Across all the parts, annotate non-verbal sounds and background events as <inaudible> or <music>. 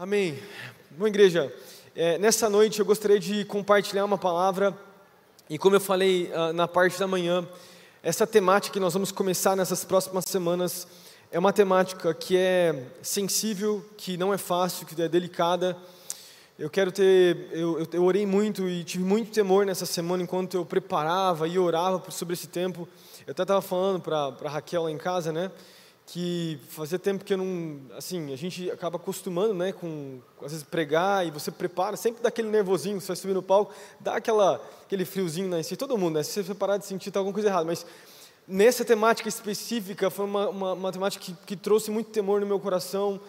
Amém. Bom, igreja, é, nessa noite eu gostaria de compartilhar uma palavra, e como eu falei uh, na parte da manhã, essa temática que nós vamos começar nessas próximas semanas é uma temática que é sensível, que não é fácil, que é delicada. Eu quero ter, eu, eu, eu orei muito e tive muito temor nessa semana enquanto eu preparava e orava sobre esse tempo. Eu até estava falando para Raquel lá em casa, né? Que fazia tempo que eu não, assim, a gente acaba acostumando, né, com às vezes pregar e você prepara, sempre dá aquele nervosinho, você vai subir no palco, dá aquela aquele friozinho, né, se todo mundo, né, se você parar de sentir tá alguma coisa errada, mas nessa temática específica foi uma, uma, uma temática que, que, trouxe muito temor no meu coração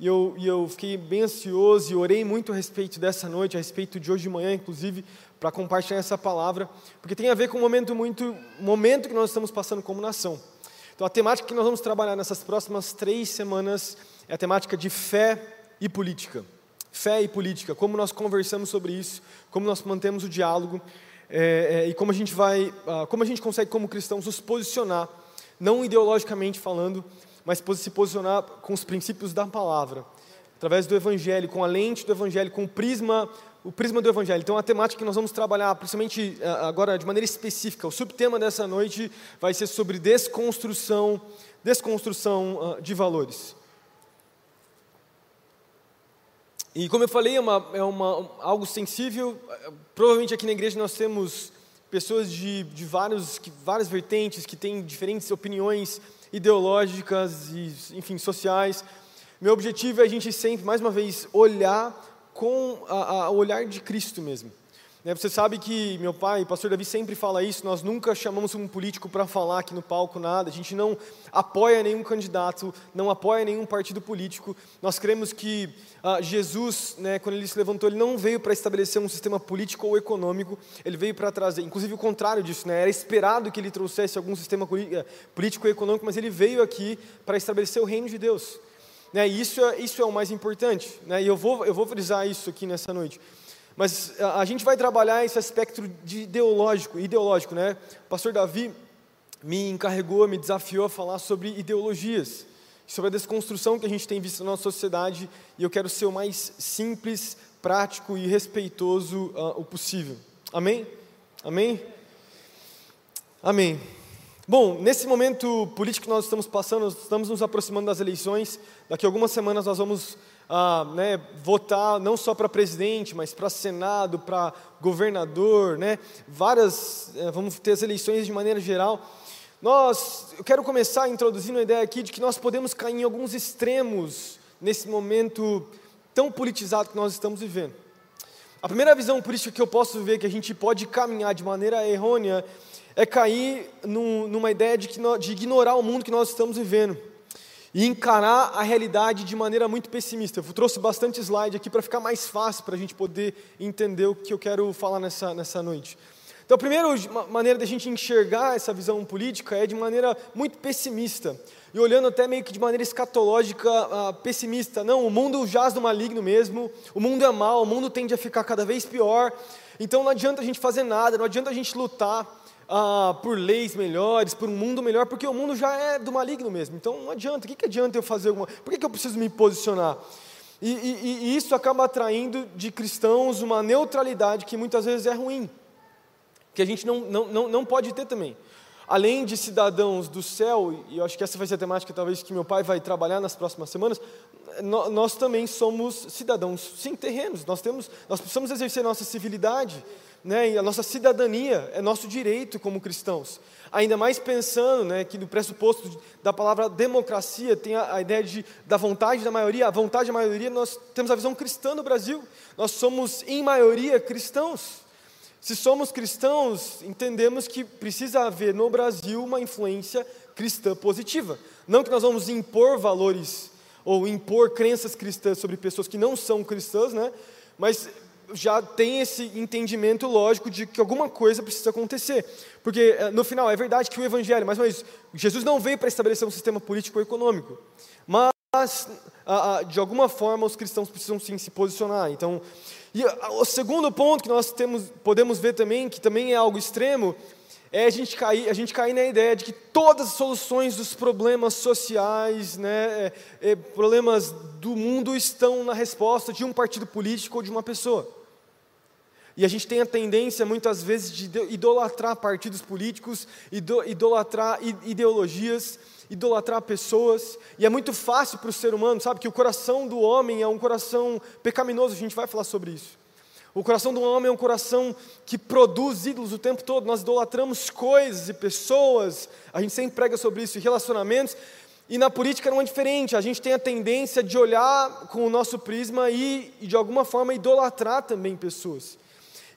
e eu, e eu fiquei bem ansioso e orei muito a respeito dessa noite, a respeito de hoje de manhã, inclusive, para compartilhar essa palavra, porque tem a ver com um momento muito, momento que nós estamos passando como nação. Então, a temática que nós vamos trabalhar nessas próximas três semanas é a temática de fé e política. Fé e política, como nós conversamos sobre isso, como nós mantemos o diálogo é, é, e como a gente vai, uh, como a gente consegue como cristãos nos posicionar, não ideologicamente falando, mas se posicionar com os princípios da palavra, através do Evangelho, com a lente do Evangelho, com o prisma o prisma do Evangelho. Então, a temática que nós vamos trabalhar, principalmente eh, agora de maneira específica, o subtema dessa noite vai ser sobre desconstrução, desconstrução de valores. E como eu falei, é, uma, é uma, algo sensível. Provavelmente aqui na igreja nós temos pessoas de, de vários, que, várias vertentes, que têm diferentes opiniões ideológicas e, enfim, sociais. Meu objetivo é a gente sempre, mais uma vez, olhar com o olhar de Cristo mesmo. Né, você sabe que meu pai, pastor Davi, sempre fala isso. Nós nunca chamamos um político para falar aqui no palco nada. A gente não apoia nenhum candidato, não apoia nenhum partido político. Nós cremos que uh, Jesus, né, quando ele se levantou, ele não veio para estabelecer um sistema político ou econômico. Ele veio para trazer, inclusive o contrário disso. Né, era esperado que ele trouxesse algum sistema eh, político ou econômico, mas ele veio aqui para estabelecer o reino de Deus. Né, isso, é, isso é o mais importante, né, e eu vou, eu vou frisar isso aqui nessa noite. Mas a, a gente vai trabalhar esse aspecto de ideológico, ideológico, né? O pastor Davi me encarregou, me desafiou a falar sobre ideologias, sobre a desconstrução que a gente tem visto na nossa sociedade, e eu quero ser o mais simples, prático e respeitoso uh, o possível. Amém? Amém? Amém. Bom, nesse momento político que nós estamos passando, estamos nos aproximando das eleições. Daqui a algumas semanas nós vamos ah, né, votar não só para presidente, mas para senado, para governador, né? Várias, eh, vamos ter as eleições de maneira geral. Nós, eu quero começar introduzindo a ideia aqui de que nós podemos cair em alguns extremos nesse momento tão politizado que nós estamos vivendo. A primeira visão política que eu posso ver que a gente pode caminhar de maneira errônea é cair num, numa ideia de, de ignorar o mundo que nós estamos vivendo e encarar a realidade de maneira muito pessimista. Eu trouxe bastante slide aqui para ficar mais fácil para a gente poder entender o que eu quero falar nessa, nessa noite. Então, a primeira maneira da gente enxergar essa visão política é de maneira muito pessimista, e olhando até meio que de maneira escatológica uh, pessimista. Não, o mundo jaz do maligno mesmo, o mundo é mau, o mundo tende a ficar cada vez pior, então não adianta a gente fazer nada, não adianta a gente lutar, ah, por leis melhores, por um mundo melhor, porque o mundo já é do maligno mesmo. Então não adianta, o que, que adianta eu fazer alguma Por que, que eu preciso me posicionar? E, e, e isso acaba atraindo de cristãos uma neutralidade que muitas vezes é ruim, que a gente não, não, não, não pode ter também. Além de cidadãos do céu, e eu acho que essa vai ser a temática talvez que meu pai vai trabalhar nas próximas semanas, nós também somos cidadãos, sim, terrenos. Nós, temos, nós precisamos exercer nossa civilidade, né, e a nossa cidadania é nosso direito como cristãos. Ainda mais pensando né, que no pressuposto da palavra democracia tem a, a, ideia de, da vontade da maioria. A vontade da maioria, nós temos a visão cristã no Brasil. Nós somos, em maioria, cristãos. Se somos cristãos, entendemos que precisa haver no Brasil uma influência cristã positiva. Não que nós vamos impor valores ou impor crenças cristãs sobre pessoas que não são cristãs, né? mas já tem esse entendimento lógico de que alguma coisa precisa acontecer. Porque, eh, no final, é verdade que o Evangelho, mais ou menos, Jesus não veio para estabelecer um sistema político ou econômico, mas, de alguma forma, os cristãos precisam sim se posicionar. Então, e o segundo ponto que nós temos, podemos ver também, que também é algo extremo, é a gente cair, a gente cair na ideia de que todas as soluções dos problemas sociais, né, é, é, problemas do mundo estão na resposta de um partido político ou de uma pessoa. E a gente tem a tendência, muitas vezes, de idolatrar partidos políticos, idolatrar ideologias, idolatrar pessoas, e é muito fácil para o ser humano, sabe, que o coração do homem é um coração pecaminoso, a gente vai falar sobre isso. O coração do homem é um coração que produz ídolos o tempo todo. Nós idolatramos coisas e pessoas. A gente sempre prega sobre isso, e relacionamentos. E na política não é diferente. A gente tem a tendência de olhar com o nosso prisma e, de alguma forma, idolatrar também pessoas.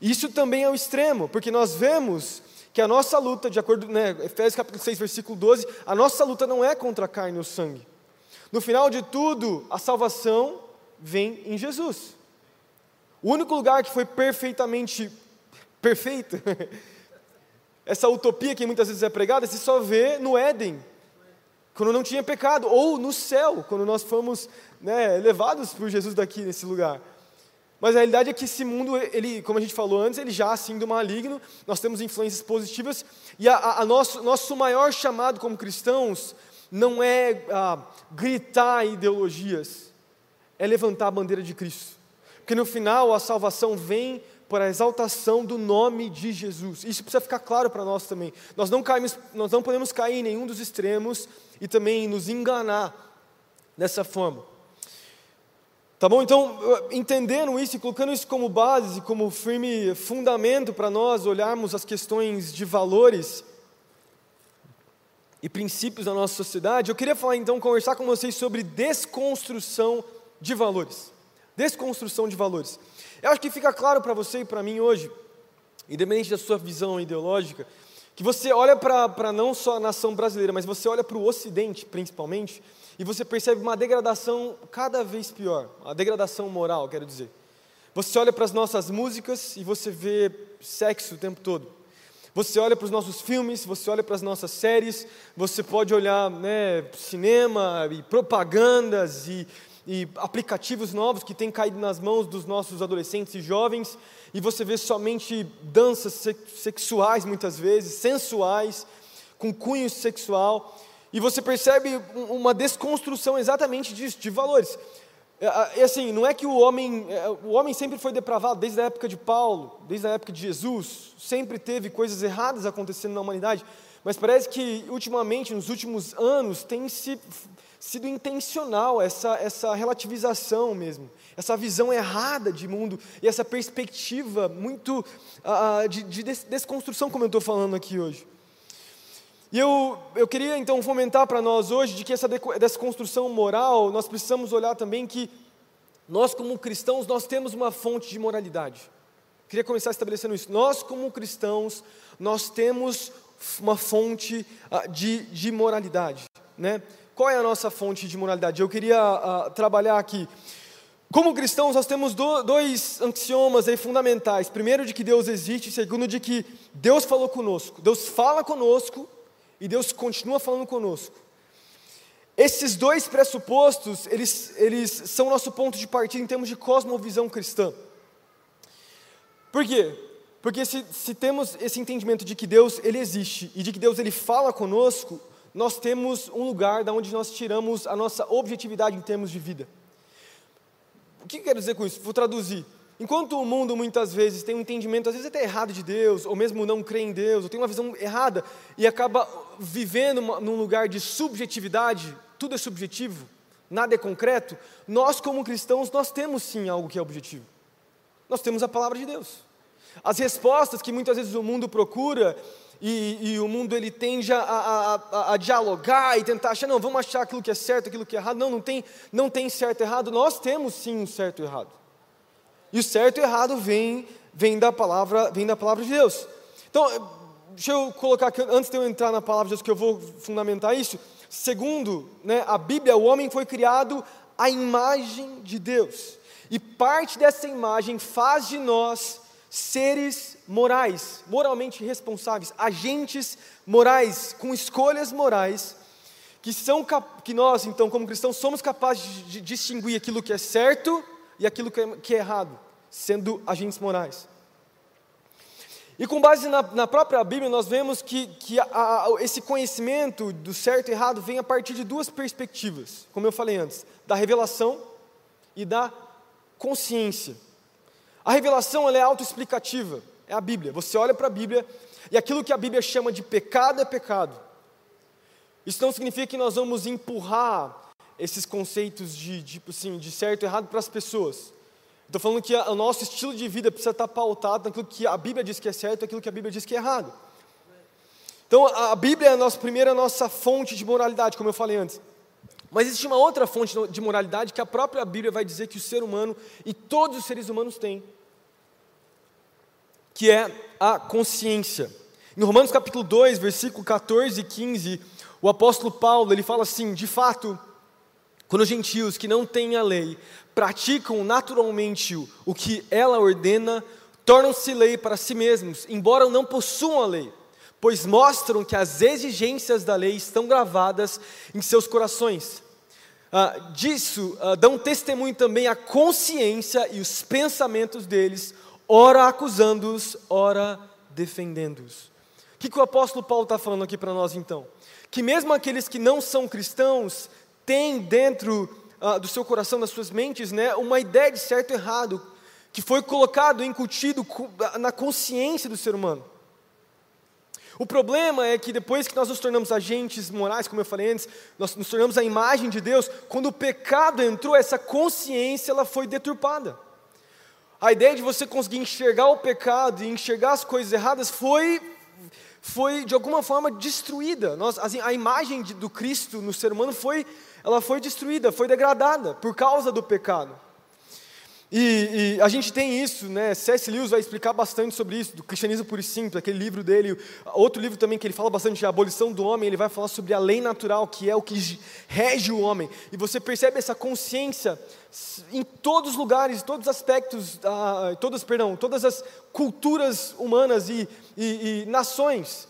Isso também é o extremo, porque nós vemos que a nossa luta, de acordo com né, Efésios capítulo 6, versículo 12, a nossa luta não é contra a carne ou sangue. No final de tudo, a salvação vem em Jesus. O único lugar que foi perfeitamente perfeito, <laughs> essa utopia que muitas vezes é pregada, se só vê no Éden, quando não tinha pecado, ou no céu, quando nós fomos né, levados por Jesus daqui nesse lugar. Mas a realidade é que esse mundo, ele, como a gente falou antes, ele já assim do maligno, nós temos influências positivas, e a, a, a nosso, nosso maior chamado como cristãos não é ah, gritar ideologias, é levantar a bandeira de Cristo. Porque no final a salvação vem por a exaltação do nome de Jesus. Isso precisa ficar claro para nós também. Nós não, caímos, nós não podemos cair em nenhum dos extremos e também nos enganar dessa forma. Tá bom? Então, entendendo isso e colocando isso como base, como firme fundamento para nós olharmos as questões de valores e princípios da nossa sociedade, eu queria falar então, conversar com vocês sobre desconstrução de valores. Desconstrução de valores. Eu acho que fica claro para você e para mim hoje, independente da sua visão ideológica, que você olha para não só a nação brasileira, mas você olha para o Ocidente principalmente, e você percebe uma degradação cada vez pior, a degradação moral, quero dizer. Você olha para as nossas músicas e você vê sexo o tempo todo. Você olha para os nossos filmes, você olha para as nossas séries, você pode olhar né, cinema e propagandas e e aplicativos novos que têm caído nas mãos dos nossos adolescentes e jovens, e você vê somente danças sexuais, muitas vezes, sensuais, com cunho sexual, e você percebe uma desconstrução exatamente disso, de valores. É, é assim, não é que o homem, é, o homem sempre foi depravado, desde a época de Paulo, desde a época de Jesus, sempre teve coisas erradas acontecendo na humanidade, mas parece que ultimamente, nos últimos anos, tem se sido intencional essa, essa relativização mesmo, essa visão errada de mundo e essa perspectiva muito uh, de, de desconstrução, como eu estou falando aqui hoje. E eu, eu queria então fomentar para nós hoje de que essa desconstrução moral, nós precisamos olhar também que nós como cristãos, nós temos uma fonte de moralidade. Queria começar estabelecendo isso. Nós como cristãos, nós temos uma fonte uh, de, de moralidade, né? Qual é a nossa fonte de moralidade? Eu queria uh, trabalhar aqui. Como cristãos, nós temos do, dois axiomas aí fundamentais. Primeiro, de que Deus existe. Segundo, de que Deus falou conosco. Deus fala conosco e Deus continua falando conosco. Esses dois pressupostos, eles, eles são nosso ponto de partida em termos de cosmovisão cristã. Por quê? Porque se, se temos esse entendimento de que Deus ele existe e de que Deus ele fala conosco, nós temos um lugar da onde nós tiramos a nossa objetividade em termos de vida. O que eu quero dizer com isso? Vou traduzir. Enquanto o mundo muitas vezes tem um entendimento, às vezes até errado de Deus, ou mesmo não crê em Deus, ou tem uma visão errada e acaba vivendo num lugar de subjetividade, tudo é subjetivo, nada é concreto, nós como cristãos, nós temos sim algo que é objetivo. Nós temos a palavra de Deus. As respostas que muitas vezes o mundo procura e, e, o mundo ele tende a, a, a, a, dialogar e tentar achar, não, vamos achar aquilo que é certo, aquilo que é errado. Não, não tem, não tem certo e errado. Nós temos sim um certo e errado. E o certo e errado vem, vem, da, palavra, vem da palavra de Deus. Então, deixa eu colocar aqui, antes de eu entrar na palavra de Deus, que eu vou fundamentar isso. Segundo né, a Bíblia, o homem foi criado à imagem de Deus. E parte dessa imagem faz de nós seres morais, moralmente responsáveis, agentes morais, com escolhas morais, que, são, que nós, então, como cristãos, somos capazes de distinguir aquilo que é certo e aquilo que é, que é errado, sendo agentes morais. E com base na, na própria Bíblia, nós vemos que, que a, a, esse conhecimento do certo e errado vem a partir de duas perspectivas, como eu falei antes: da revelação e da consciência. A revelação ela é autoexplicativa, é a Bíblia. Você olha para a Bíblia e aquilo que a Bíblia chama de pecado é pecado. Isso não significa que nós vamos empurrar esses conceitos de, tipo assim, de certo e errado para as pessoas. Estou falando que o nosso estilo de vida precisa estar pautado naquilo que a Bíblia diz que é certo e aquilo que a Bíblia diz que é errado. Então, a Bíblia é a nossa primeira nossa fonte de moralidade, como eu falei antes. Mas existe uma outra fonte de moralidade que a própria Bíblia vai dizer que o ser humano e todos os seres humanos têm, que é a consciência. Em Romanos capítulo 2, versículo 14 e 15, o apóstolo Paulo, ele fala assim: "De fato, quando os gentios que não têm a lei praticam naturalmente o que ela ordena, tornam-se lei para si mesmos, embora não possuam a lei, pois mostram que as exigências da lei estão gravadas em seus corações. Ah, disso ah, dão testemunho também a consciência e os pensamentos deles, ora acusando-os, ora defendendo-os. O que, que o apóstolo Paulo está falando aqui para nós então? Que mesmo aqueles que não são cristãos têm dentro ah, do seu coração, das suas mentes, né, uma ideia de certo e errado, que foi colocado, incutido na consciência do ser humano. O problema é que depois que nós nos tornamos agentes morais, como eu falei antes, nós nos tornamos a imagem de Deus, quando o pecado entrou, essa consciência ela foi deturpada. A ideia de você conseguir enxergar o pecado e enxergar as coisas erradas foi foi de alguma forma destruída. Nós, assim, a imagem de, do Cristo no ser humano foi, ela foi destruída, foi degradada por causa do pecado. E, e, a gente tem isso, né? C.S. Lewis vai explicar bastante sobre isso, do cristianismo puro e simples, aquele livro dele. Outro livro também que ele fala bastante de abolição do homem, ele vai falar sobre a lei natural, que é o que rege o homem. E você percebe essa consciência em todos os lugares, todos os aspectos, ah, todas, perdão, todas as culturas humanas e, e, e nações.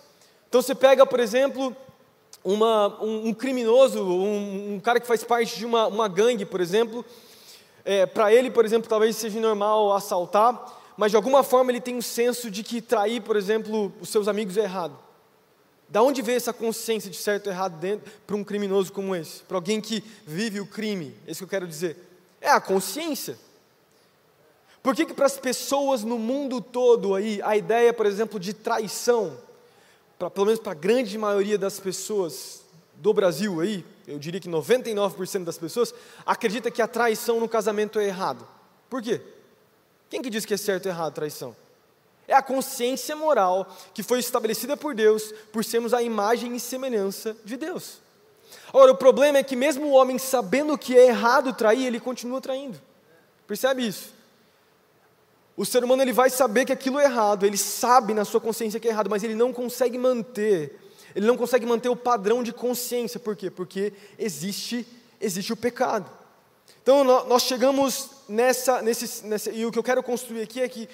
Então você pega, por exemplo, uma, um, um, criminoso, um, um, cara que faz parte de uma, uma gangue, por exemplo, é, para ele, por exemplo, talvez seja normal assaltar, mas de alguma forma ele tem um senso de que trair, por exemplo, os seus amigos é errado. Da onde vem essa consciência de certo e errado para um criminoso como esse? Para alguém que vive o crime, é isso que eu quero dizer. É a consciência. Por que, que para as pessoas no mundo todo aí, a ideia, por exemplo, de traição, pra, pelo menos para a grande maioria das pessoas do Brasil aí, eu diria que 99% das pessoas, acredita que a traição no casamento é errado. Por quê? Quem que diz que é certo ou errado a traição? É a consciência moral que foi estabelecida por Deus por sermos a imagem e semelhança de Deus. Agora, o problema é que mesmo o homem sabendo que é errado trair, ele continua traindo. Percebe isso? O ser humano ele vai saber que aquilo é errado, ele sabe na sua consciência que é errado, mas ele não consegue manter ele não consegue manter o padrão de consciência. Por quê? Porque existe, existe o pecado. Então nós chegamos nessa, nesse, nessa, e o que eu quero construir aqui é que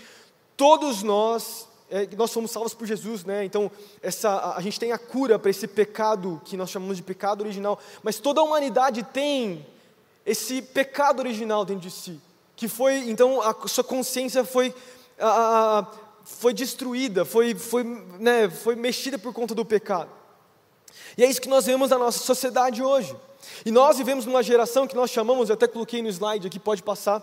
todos nós, é, nós somos salvos por Jesus, né? Então essa, a, a gente tem a cura para esse pecado que nós chamamos de pecado original, mas toda a humanidade tem esse pecado original dentro de si, que foi então a sua consciência foi a, a, foi destruída, foi, foi, né, foi mexida por conta do pecado. E é isso que nós vemos na nossa sociedade hoje. E nós vivemos numa geração que nós chamamos, eu até coloquei no slide aqui, pode passar.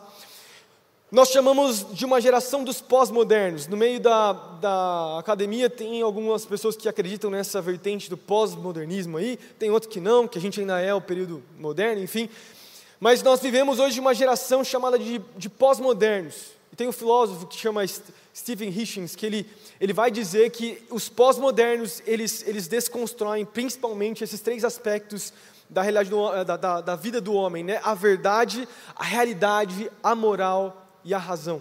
Nós chamamos de uma geração dos pós-modernos. No meio da, da academia tem algumas pessoas que acreditam nessa vertente do pós-modernismo aí, tem outros que não, que a gente ainda é o período moderno, enfim. Mas nós vivemos hoje uma geração chamada de, de pós-modernos. Tem um filósofo que chama Stephen Hitchens, que ele, ele vai dizer que os pós-modernos, eles, eles desconstroem principalmente esses três aspectos da, realidade do, da, da, da vida do homem, né? a verdade, a realidade, a moral e a razão.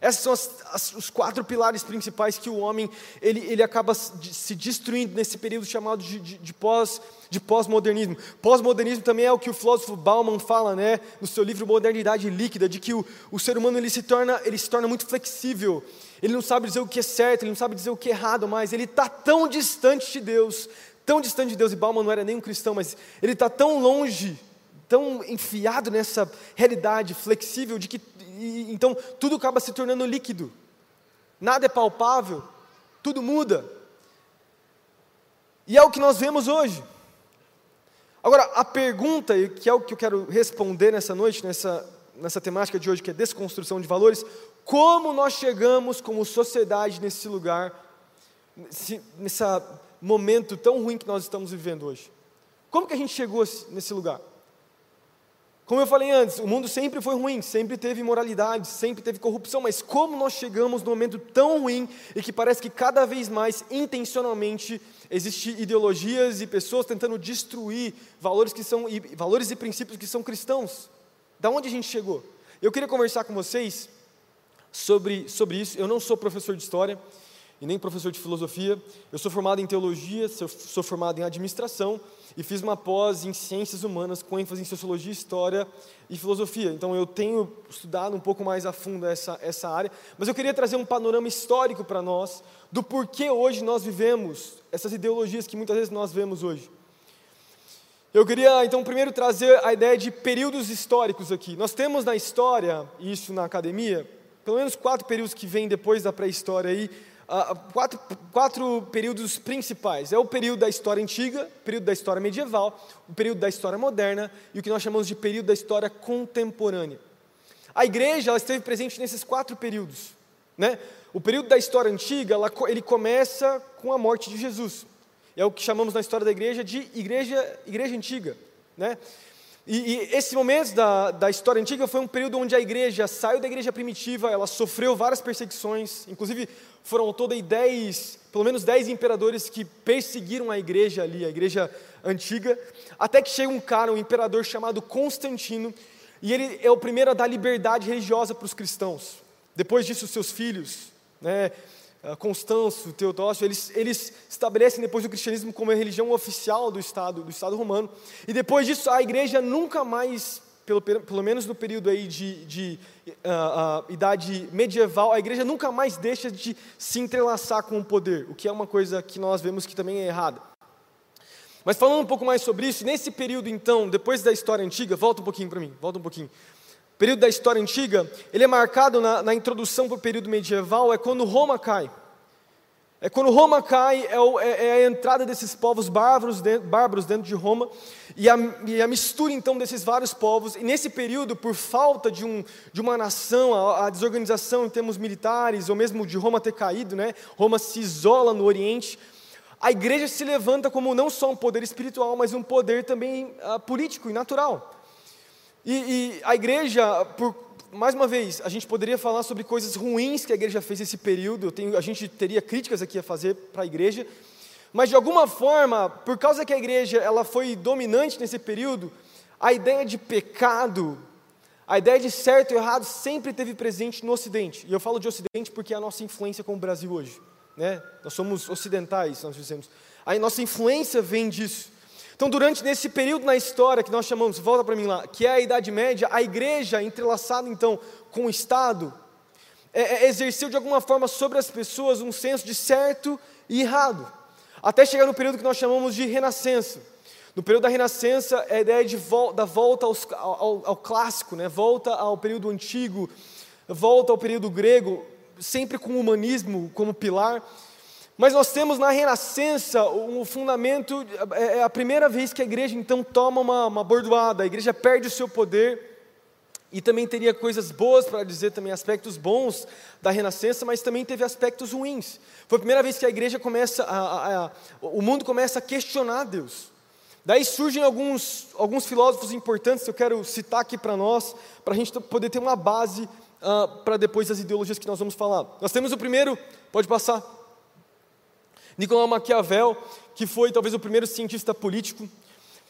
Esses são as, as, os quatro pilares principais que o homem ele, ele acaba se destruindo nesse período chamado de, de, de pós de pós-modernismo. Pós-modernismo também é o que o filósofo Bauman fala, né, no seu livro Modernidade Líquida, de que o, o ser humano ele se torna ele se torna muito flexível. Ele não sabe dizer o que é certo, ele não sabe dizer o que é errado, mas ele está tão distante de Deus, tão distante de Deus. E Bauman não era nem um cristão, mas ele está tão longe, tão enfiado nessa realidade flexível de que e, então tudo acaba se tornando líquido. Nada é palpável, tudo muda. E é o que nós vemos hoje. Agora, a pergunta, que é o que eu quero responder nessa noite, nessa, nessa temática de hoje, que é desconstrução de valores, como nós chegamos como sociedade nesse lugar, nesse, nesse momento tão ruim que nós estamos vivendo hoje? Como que a gente chegou nesse lugar? Como eu falei antes, o mundo sempre foi ruim, sempre teve imoralidade, sempre teve corrupção, mas como nós chegamos num momento tão ruim e que parece que cada vez mais, intencionalmente, existem ideologias e pessoas tentando destruir valores, que são, valores e princípios que são cristãos? Da onde a gente chegou? Eu queria conversar com vocês sobre, sobre isso. Eu não sou professor de história e nem professor de filosofia, eu sou formado em teologia, sou, formado em administração e fiz uma pós em ciências humanas com ênfase em sociologia, história e filosofia. Então eu tenho estudado um pouco mais a fundo essa, essa área, mas eu queria trazer um panorama histórico para nós do porquê hoje nós vivemos essas ideologias que muitas vezes nós vemos hoje. Eu queria então primeiro trazer a ideia de períodos históricos aqui. Nós temos na história, isso na academia, pelo menos quatro períodos que vêm depois da pré-história aí, uh, quatro, quatro períodos principais. É o período da história antiga, o período da história medieval, o período da história moderna e o que nós chamamos de período da história contemporânea. A igreja ela esteve presente nesses quatro períodos. Né? O período da história antiga, ela, ele começa com a morte de Jesus. É o que chamamos na história da igreja de igreja, igreja antiga. Né? E, e, esse momento da, da história antiga foi um período onde a igreja saiu da igreja primitiva, ela sofreu várias perseguições, inclusive foram ao todo dez, pelo menos dez imperadores que perseguiram a igreja ali, a igreja antiga, até que chega um cara, um imperador chamado Constantino, e ele é o primeiro a dar liberdade religiosa para os cristãos. Depois disso, seus filhos, né, ah, Constâncio, Teodósio, eles, eles estabelecem depois o cristianismo como a religião oficial do Estado, do Estado romano, e depois disso a igreja nunca mais, pelo, pelo menos no período aí de, de uh, uh, idade medieval, a igreja nunca mais deixa de se entrelaçar com o poder, o que é uma coisa que nós vemos que também é errada. Mas falando um pouco mais sobre isso, nesse período então, depois da história antiga, volta um pouquinho para mim, volta um pouquinho período da história antiga, ele é marcado na, na introdução para o período medieval, é quando Roma cai. É quando Roma cai, é, o, é, é a entrada desses povos bárbaros dentro, bárbaros dentro de Roma, e a, e a, mistura então desses vários povos, e nesse período, por falta de, um, de uma nação, a, a, desorganização em termos militares, ou mesmo de Roma ter caído, né? Roma se isola no Oriente, a igreja se levanta como não só um poder espiritual, mas um poder também uh, político e natural. E, e a igreja, por, mais uma vez, a gente poderia falar sobre coisas ruins que a igreja fez nesse período, tenho, a gente teria críticas aqui a fazer para a igreja, mas de alguma forma, por causa que a igreja ela foi dominante nesse período, a ideia de pecado, a ideia de certo e errado sempre teve presente no Ocidente. E eu falo de Ocidente porque é a nossa influência com o Brasil hoje. Né? Nós somos ocidentais, nós dizemos. A nossa influência vem disso. Então, durante nesse período na história que nós chamamos, volta para mim lá, que é a Idade Média, a igreja entrelaçada então com o Estado, é, é, exerceu de alguma forma sobre as pessoas um senso de certo e errado, até chegar no período que nós chamamos de Renascença. No período da Renascença, é a ideia de vol da volta aos, ao, ao, clássico, né? volta ao período antigo, volta ao período grego, sempre com o humanismo como pilar. Mas nós temos na Renascença o um fundamento, é, é a primeira vez que a igreja então toma uma, uma bordoada, a igreja perde o seu poder, e também teria coisas boas para dizer também, aspectos bons da Renascença, mas também teve aspectos ruins. Foi a primeira vez que a igreja começa, a, a, a, o mundo começa a questionar Deus. Daí surgem alguns, alguns filósofos importantes que eu quero citar aqui para nós, para a gente poder ter uma base uh, para depois das ideologias que nós vamos falar. Nós temos o primeiro, pode passar, Nicolau Maquiavel, que foi talvez o primeiro cientista político,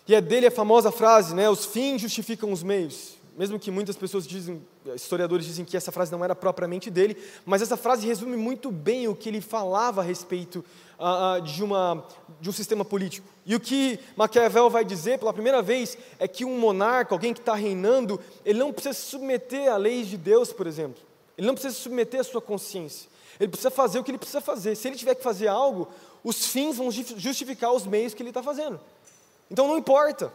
e é dele a famosa frase, né, os fins justificam os meios. Mesmo que muitas pessoas dizem, historiadores dizem que essa frase não era propriamente dele, mas essa frase resume muito bem o que ele falava a respeito uh, de, uma, de um sistema político. E o que Maquiavel vai dizer pela primeira vez é que um monarca, alguém que está reinando, ele não precisa se submeter à lei de Deus, por exemplo. Ele não precisa se submeter à sua consciência. Ele precisa fazer o que ele precisa fazer. Se ele tiver que fazer algo, os fins vão justificar os meios que ele está fazendo. Então não importa.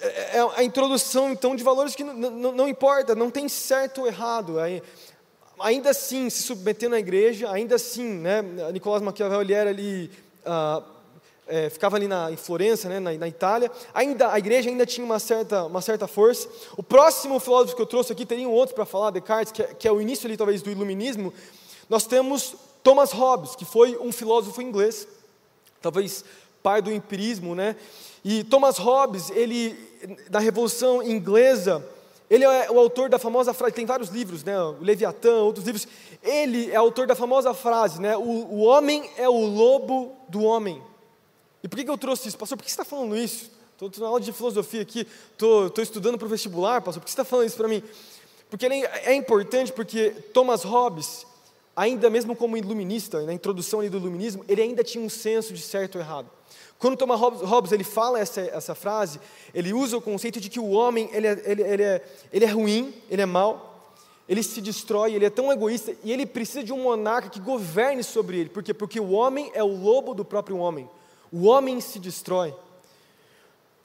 É, é, é a introdução, então, de valores que não importa, não tem certo ou errado. ainda assim se submetendo à igreja, ainda assim, né, Nicolás Maquiavel ele era ali, ah, é, ficava ali na, em Florença, né, na, na, Itália, ainda, a igreja ainda tinha uma certa, uma certa força. O próximo filósofo que eu trouxe aqui, teria um outro para falar, Descartes, que é, que é o início ali talvez do iluminismo, nós temos Thomas Hobbes, que foi um filósofo inglês, talvez pai do empirismo, né, e Thomas Hobbes, ele, na Revolução Inglesa, ele é o autor da famosa frase, tem vários livros, né, o Leviatã, outros livros. Ele é autor da famosa frase, né, o, o homem é o lobo do homem. E por que, que eu trouxe isso? Pastor, por que você está falando isso? Estou na aula de filosofia aqui, estou estudando para o vestibular, pastor, por que você está falando isso para mim? Porque ele é importante porque Thomas Hobbes, ainda mesmo como iluminista, na introdução do iluminismo, ele ainda tinha um senso de certo e errado. Quando Thomas Hobbes ele fala essa, essa frase, ele usa o conceito de que o homem ele é, ele, ele, é, ele é ruim, ele é mau, ele se destrói, ele é tão egoísta e ele precisa de um monarca que governe sobre ele. Por quê? Porque o homem é o lobo do próprio homem. O homem se destrói.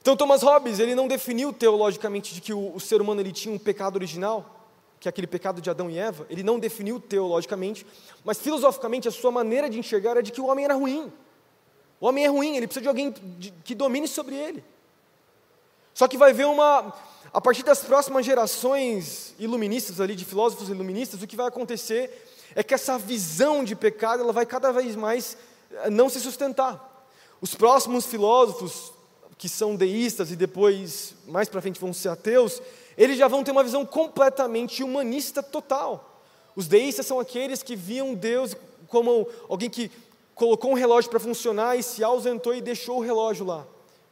Então Thomas Hobbes ele não definiu teologicamente de que o, o ser humano ele tinha um pecado original, que é aquele pecado de Adão e Eva. Ele não definiu teologicamente, mas filosoficamente a sua maneira de enxergar era de que o homem era ruim. O homem é ruim, ele precisa de alguém que domine sobre ele. Só que vai ver uma. A partir das próximas gerações iluministas ali, de filósofos iluministas, o que vai acontecer é que essa visão de pecado ela vai cada vez mais eh, não se sustentar. Os próximos filósofos, que são deístas e depois, mais para frente, vão ser ateus, eles já vão ter uma visão completamente humanista total. Os deístas são aqueles que viam Deus como alguém que colocou um relógio para funcionar e se ausentou e deixou o relógio lá.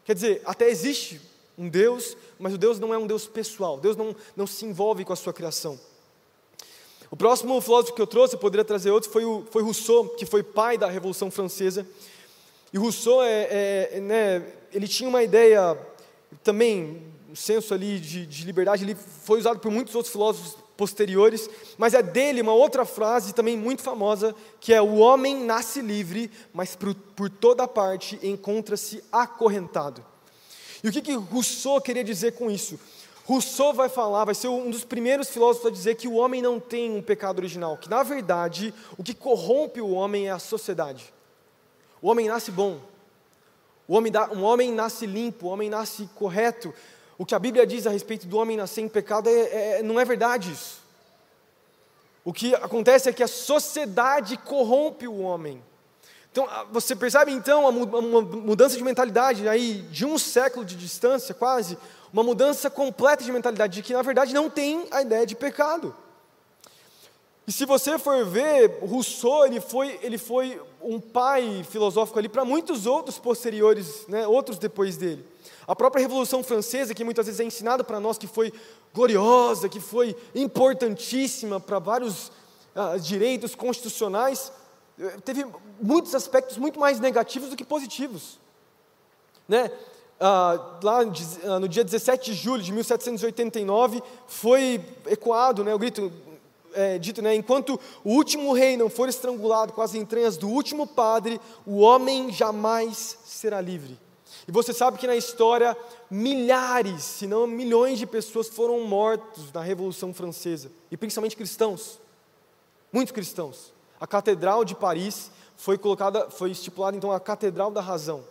Quer dizer, até existe um Deus, mas o Deus não é um Deus pessoal, Deus não, não se envolve com a sua criação. O próximo filósofo que eu trouxe, eu poderia trazer outro, foi, o, foi Rousseau, que foi pai da Revolução Francesa. E Rousseau, é, é, né, ele tinha uma ideia também, um senso ali de, de liberdade, ele foi usado por muitos outros filósofos posteriores, mas é dele uma outra frase também muito famosa, que é: O homem nasce livre, mas por, por toda parte encontra-se acorrentado. E o que, que Rousseau queria dizer com isso? Rousseau vai falar, vai ser um dos primeiros filósofos a dizer que o homem não tem um pecado original, que na verdade o que corrompe o homem é a sociedade. O homem nasce bom, o homem, um homem nasce limpo, o homem nasce correto, o que a Bíblia diz a respeito do homem nascer em pecado é, é, não é verdade isso. O que acontece é que a sociedade corrompe o homem. Então, você percebe então uma mudança de mentalidade aí de um século de distância, quase, uma mudança completa de mentalidade, de que na verdade não tem a ideia de pecado. E se você for ver, Rousseau ele foi, ele foi um pai filosófico ali para muitos outros posteriores, né, outros depois dele. A própria Revolução Francesa, que muitas vezes é ensinada para nós que foi gloriosa, que foi importantíssima para vários ah, direitos constitucionais, eh, teve muitos aspectos muito mais negativos do que positivos. Né? Ah, lá ah, no dia 17 de julho de 1789, foi ecoado né, o grito é, dito, né, enquanto o último rei não for estrangulado com as entranhas do último padre, o homem jamais será livre. E você sabe que na história, milhares, se não milhões de pessoas foram mortos na Revolução Francesa, e principalmente cristãos, muitos cristãos. A Catedral de Paris foi colocada, foi estipulada então a Catedral da Razão.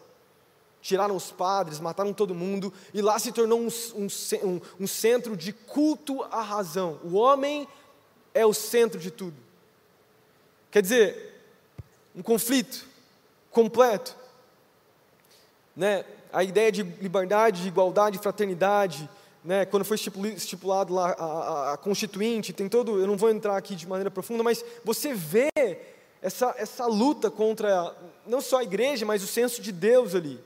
Tiraram os padres, mataram todo mundo, e lá se tornou um, um, um centro de culto à razão. O homem é o centro de tudo. Quer dizer, um conflito completo né, a ideia de liberdade, de igualdade, fraternidade, né, quando foi estipulado lá a, a, a, constituinte, tem todo, eu não vou entrar aqui de maneira profunda, mas você vê essa, essa luta contra não só a igreja, mas o senso de Deus ali.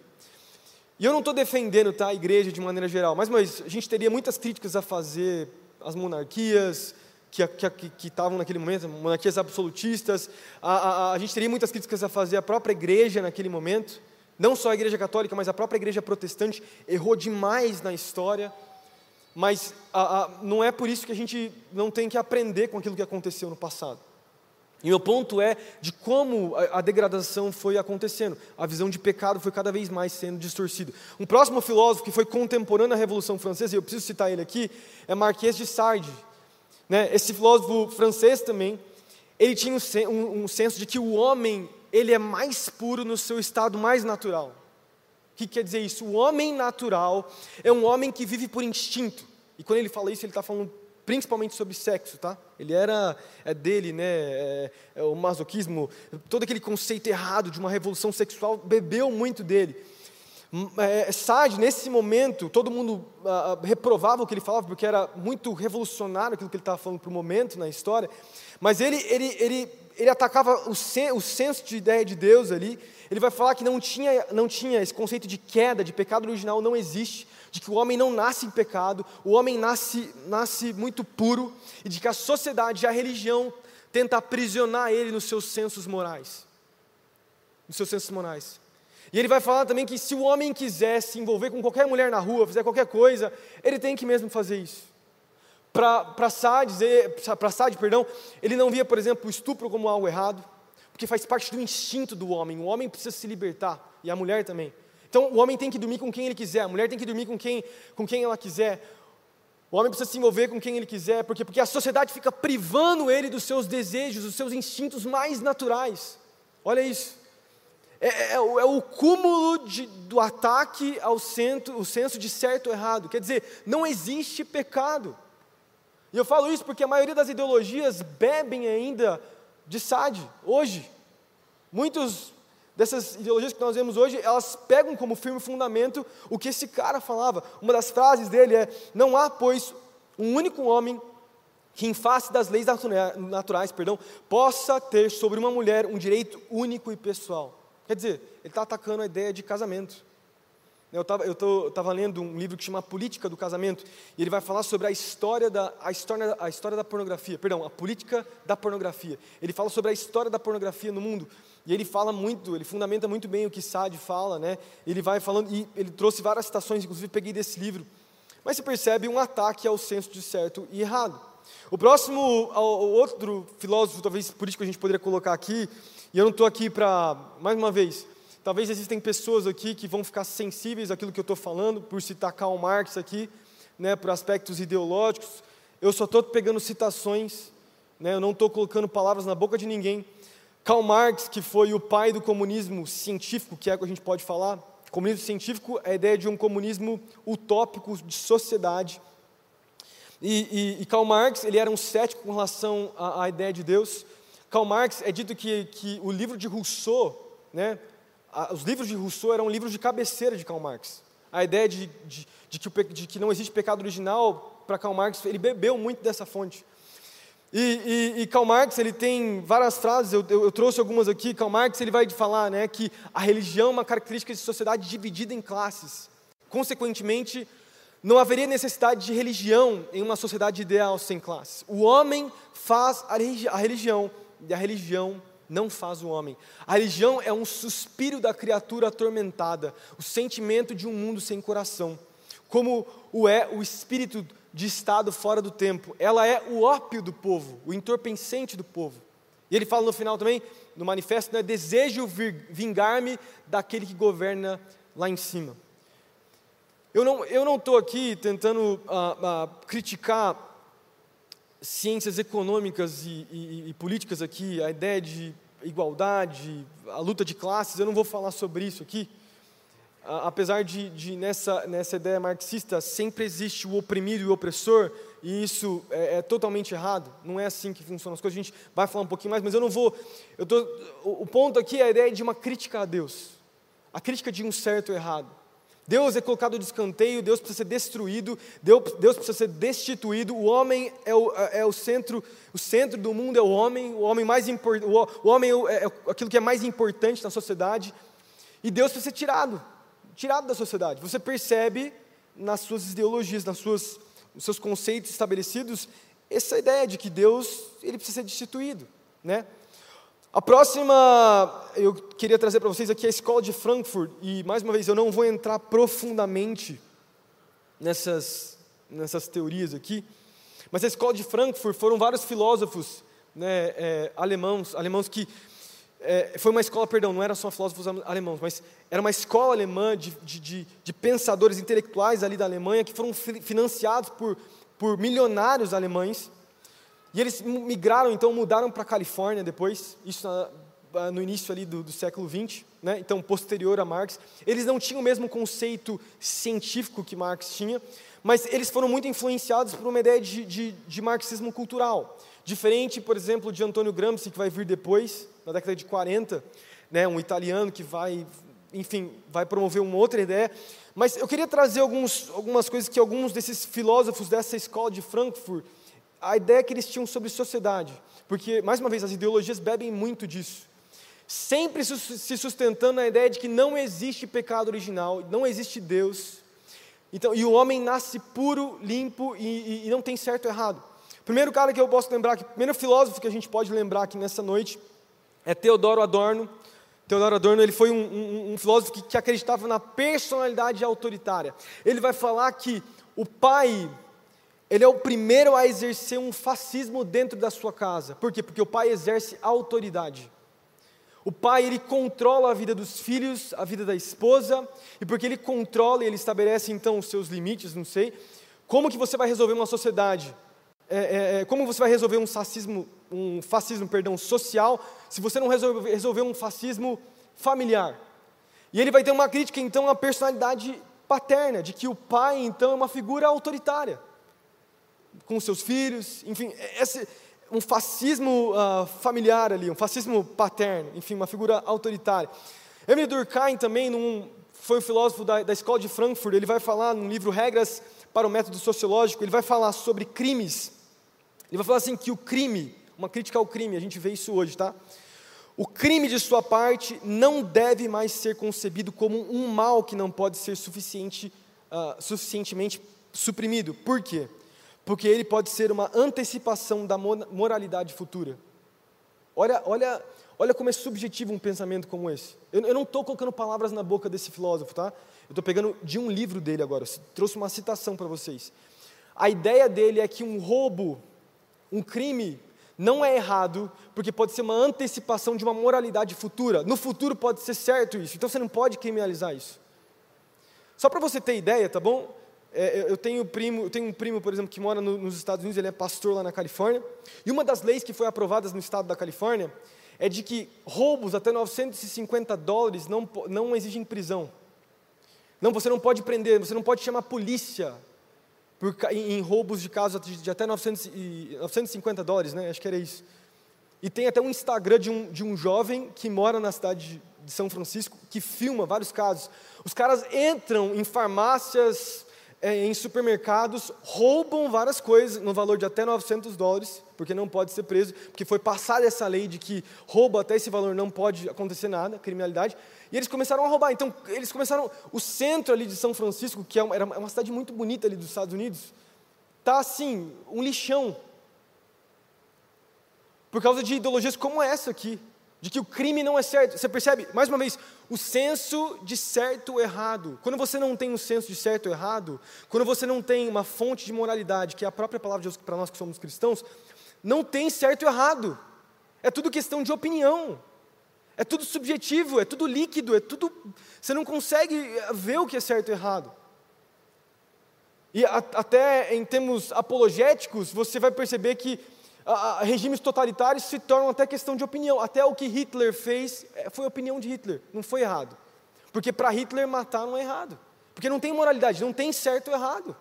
E eu não estou defendendo tá, a igreja de maneira geral, mas, mas a gente teria muitas críticas a fazer às monarquias, que estavam que, que, que naquele momento, monarquias absolutistas, a, a, a gente teria muitas críticas a fazer à própria igreja naquele momento, não só a igreja católica, mas a própria igreja protestante errou demais na história. Mas a, a, não é por isso que a gente não tem que aprender com aquilo que aconteceu no passado. E meu ponto é de como a, a degradação foi acontecendo. A visão de pecado foi cada vez mais sendo distorcida. Um próximo filósofo que foi contemporâneo à Revolução Francesa, e eu preciso citar ele aqui, é Marquês de Sade. Né? Esse filósofo francês também, ele tinha um, um, um senso de que o homem ele é mais puro no seu estado mais natural. O que quer dizer isso? O homem natural é um homem que vive por instinto. E quando ele fala isso, ele está falando principalmente sobre sexo, tá? Ele era é dele, né? É, é o masoquismo, todo aquele conceito errado de uma revolução sexual bebeu muito dele. Hum, é, Sade, nesse momento, todo mundo ah, ah, reprovava o que ele falava, porque era muito revolucionário aquilo que ele estava falando para o momento na história, mas ele, ele, ele, ele atacava o, sen, o senso de ideia de Deus ali, ele vai falar que não tinha, não tinha esse conceito de queda, de pecado original, não existe, de que o homem não nasce em pecado, o homem nasce, nasce muito puro, e de que a sociedade a religião tenta aprisionar ele nos seus sensos morais. Nos seus sensos morais. E ele vai falar também que se o homem quiser se envolver com qualquer mulher na rua, fizer qualquer coisa, ele tem que mesmo fazer isso. Para Sade, para perdão, ele não via, por exemplo, o estupro como algo errado, porque faz parte do instinto do homem. O homem precisa se libertar, e a mulher também. Então, o homem tem que dormir com quem ele quiser, a mulher tem que dormir com quem, com quem ela quiser. O homem precisa se envolver com quem ele quiser, porque, porque a sociedade fica privando ele dos seus desejos, dos seus instintos mais naturais. Olha isso. É, é, é, o, é o cúmulo de, do ataque ao centro, o senso de certo ou errado. Quer dizer, não existe pecado. E eu falo isso porque a maioria das ideologias bebem ainda de Sade, hoje. Muitos dessas ideologias que nós vemos hoje, elas pegam como firme fundamento o que esse cara falava. Uma das frases dele é: Não há, pois, um único homem que, em face das leis naturais, perdão, possa ter sobre uma mulher um direito único e pessoal. Quer dizer, ele está atacando a ideia de casamento. Eu estava lendo um livro que chama Política do Casamento, e ele vai falar sobre a história, da, a, história, a história da pornografia, perdão, a política da pornografia. Ele fala sobre a história da pornografia no mundo, e ele fala muito, ele fundamenta muito bem o que Sade fala, né? Ele vai falando, e ele trouxe várias citações, inclusive peguei desse livro. Mas se percebe um ataque ao senso de certo e errado. O próximo, o outro filósofo, talvez político a gente poderia colocar aqui, e eu não estou aqui para, mais uma vez, talvez existem pessoas aqui que vão ficar sensíveis àquilo que eu estou falando, por citar Karl Marx aqui, né, por aspectos ideológicos. Eu só estou pegando citações, né, eu não estou colocando palavras na boca de ninguém. Karl Marx, que foi o pai do comunismo científico, que é o que a gente pode falar, comunismo científico é a ideia de um comunismo utópico de sociedade. E, e, e Karl Marx, ele era um cético com relação à, à, ideia de Deus. Karl Marx, é dito que, que o livro de Rousseau, né, os livros de Rousseau eram livros de cabeceira de Karl Marx. A ideia de, de, de, que, de que não existe pecado original, para Karl Marx, ele bebeu muito dessa fonte. E, e, e, Karl Marx ele tem várias frases, eu, eu, eu, trouxe algumas aqui. Karl Marx ele vai falar né, que a religião é uma característica de sociedade dividida em classes. Consequentemente, não haveria necessidade de religião em uma sociedade ideal sem classes. O homem faz a religião e a religião não faz o homem. A religião é um suspiro da criatura atormentada, o sentimento de um mundo sem coração, como o é o espírito de estado fora do tempo. Ela é o ópio do povo, o entorpecente do povo. E ele fala no final também, no manifesto, né, desejo vingar-me daquele que governa lá em cima. Eu não eu não estou aqui tentando uh, uh, criticar ciências econômicas e, e, e políticas aqui, a ideia de igualdade, a luta de classes, eu não vou falar sobre isso aqui. Apesar de, de, nessa, nessa ideia marxista sempre existe o oprimido e o opressor, e isso é, é, totalmente errado, não é assim que funcionam as coisas, a gente vai falar um pouquinho mais, mas eu não vou, eu tô, o, o ponto aqui é a ideia de uma crítica a Deus, a crítica de um certo errado. Deus é colocado de escanteio, Deus precisa ser destruído, Deus, precisa ser destituído, o homem é o, é o centro, o centro do mundo é o homem, o homem mais import, o, o homem é, é aquilo que é mais importante na sociedade, e Deus precisa ser tirado tirado da sociedade. Você percebe nas suas ideologias, nas suas, nos seus conceitos estabelecidos, essa ideia de que Deus ele precisa ser destituído, né? A próxima eu queria trazer para vocês aqui é a escola de Frankfurt e mais uma vez eu não vou entrar profundamente nessas nessas teorias aqui, mas a escola de Frankfurt foram vários filósofos, né, é, alemãos, alemãos que é, foi uma escola, perdão, não era só filósofos alemãos, mas era uma escola alemã de, de, de, de pensadores intelectuais ali da Alemanha que foram financiados por, por milionários alemães E eles migraram, então mudaram para a Califórnia depois, isso no início ali do, do século XX, né? então posterior a Marx. Eles não tinham o mesmo conceito científico que Marx tinha, mas eles foram muito influenciados por uma ideia de, de, de marxismo cultural. Diferente, por exemplo, de Antônio Gramsci, que vai vir depois, na década de 40, né? um italiano que vai, enfim, vai promover uma outra ideia. Mas eu queria trazer alguns, algumas coisas que alguns desses filósofos dessa escola de Frankfurt, a ideia que eles tinham sobre sociedade. Porque, mais uma vez, as ideologias bebem muito disso sempre se sustentando na ideia de que não existe pecado original, não existe Deus. Então, e o homem nasce puro, limpo e, e, e não tem certo ou errado. Primeiro cara que eu posso lembrar, que, primeiro filósofo que a gente pode lembrar aqui nessa noite é Teodoro Adorno. Teodoro Adorno ele foi um, um, um filósofo que, que acreditava na personalidade autoritária. Ele vai falar que o pai ele é o primeiro a exercer um fascismo dentro da sua casa. Por quê? Porque o pai exerce autoridade. O pai, ele controla a vida dos filhos, a vida da esposa, e porque ele controla e ele estabelece então os seus limites, não sei, como que você vai resolver uma sociedade? É, é, é como você vai resolver um fascismo, um fascismo, perdão, social, se você não resolver, resolver um fascismo familiar? E ele vai ter uma crítica então à personalidade paterna, de que o pai então é uma figura autoritária com seus filhos, enfim, esse, um fascismo uh, familiar ali, um fascismo paterno, enfim, uma figura autoritária. Emile Durkheim também, num, foi um filósofo da, da escola de Frankfurt, ele vai falar no livro Regras para o Método Sociológico, ele vai falar sobre crimes. Ele vai falar assim que o crime, uma crítica ao crime, a gente vê isso hoje, tá? O crime de sua parte não deve mais ser concebido como um mal que não pode ser suficiente, uh, suficientemente suprimido. Por quê? Porque ele pode ser uma antecipação da moralidade futura. Olha, olha, olha como é subjetivo um pensamento como esse. Eu, eu não estou colocando palavras na boca desse filósofo, tá? Eu estou pegando de um livro dele agora, trouxe uma citação para vocês. A ideia dele é que um roubo, um crime, não é errado, porque pode ser uma antecipação de uma moralidade futura. No futuro pode ser certo isso, então você não pode criminalizar isso. Só para você ter ideia, tá bom? É, eu, tenho primo, eu tenho um primo, por exemplo, que mora no, nos Estados Unidos, ele é pastor lá na Califórnia, e uma das leis que foi aprovadas no estado da Califórnia é de que roubos até 950 dólares não, não exigem prisão. Não, você não pode prender, você não pode chamar polícia por, em, em, roubos de casa de, de até 900 e, 950 dólares, né? acho que era isso. E tem até um Instagram de um, de um jovem que mora na cidade de, São Francisco, que filma vários casos. Os caras entram em farmácias, em supermercados roubam várias coisas no valor de até 900 dólares, porque não pode ser preso, porque foi passada essa lei de que roubo até esse valor não pode acontecer nada, criminalidade, e eles começaram a roubar. Então, eles começaram, o centro ali de São Francisco, que é uma, era uma cidade muito bonita ali dos Estados Unidos, tá assim, um lixão, por causa de ideologias como essa aqui de que o crime não é certo. Você percebe, mais uma vez, o senso de certo errado. Quando você não tem um senso de certo errado, quando você não tem uma fonte de moralidade, que é a própria palavra de Deus para nós que somos cristãos, não tem certo errado. É tudo questão de opinião. É tudo subjetivo, é tudo líquido, é tudo. Você não consegue ver o que é certo e errado. E a, até em termos apologéticos, você vai perceber que regimes totalitários se tornam até questão de opinião. Até o que Hitler fez é, foi opinião de Hitler, não foi errado. Porque para Hitler matar não é errado. Porque não tem moralidade, não tem certo ou errado.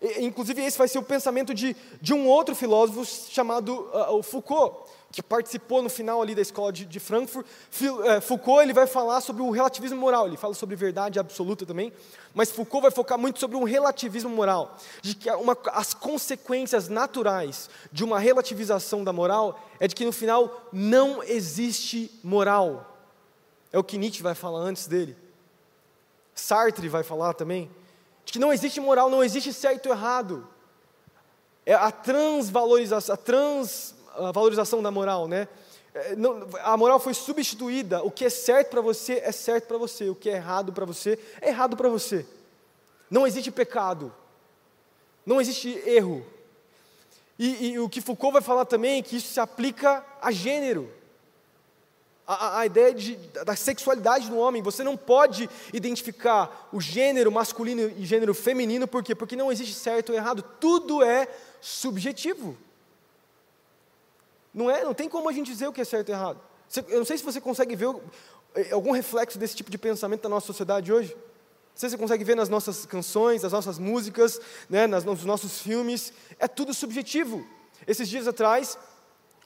E, inclusive, esse vai ser o pensamento de, de um outro filósofo chamado uh, Foucault que participou no final ali da escola de, de Frankfurt, é, Foucault ele vai falar sobre o relativismo moral, ele fala sobre verdade absoluta também, mas Foucault vai focar muito sobre um relativismo moral, de que uma, as consequências naturais de uma relativização da moral é de que no final não existe moral. É o que Nietzsche vai falar antes dele. Sartre vai falar também, de que não existe moral, não existe certo ou errado. É a transvalorização, a trans a valorização da moral, né? É, a moral foi substituída. O que é certo para você é certo para você. O que é errado para você é errado para você. Não existe pecado. Não existe erro. E, e, o que Foucault vai falar também é que isso se aplica a gênero. A, a, ideia de, da sexualidade do homem. Você não pode identificar o gênero masculino e gênero feminino, por quê? Porque não existe certo ou errado. Tudo é subjetivo. Não, é, não tem como a gente dizer o que é certo e errado. Eu não sei se você consegue ver é, algum reflexo desse tipo de pensamento na nossa sociedade hoje. Não sei se você consegue ver nas nossas canções, nas nossas músicas, né, nos nossos filmes. É tudo subjetivo. Esses dias atrás,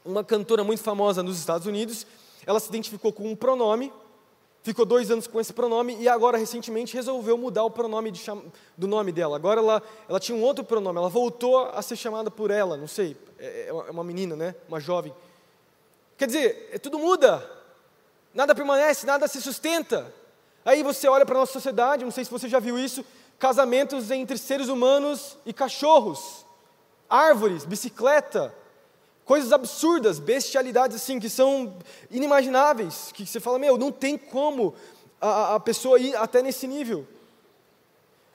uma cantora muito famosa nos Estados Unidos, ela se identificou com um pronome, ficou dois anos com esse pronome e agora recentemente resolveu mudar o pronome cham... do nome dela. Agora ela, ela tinha um outro pronome, ela voltou a ser chamada por ela, não sei, é, é uma menina, né? Uma jovem. Quer dizer, é, tudo muda, nada permanece, nada se sustenta. Aí você olha para a nossa sociedade, não sei se você já viu isso, casamentos entre seres humanos e cachorros, árvores, bicicleta, coisas absurdas, bestialidades assim, que são inimagináveis, que você fala, meu, não tem como a, a pessoa ir até nesse nível.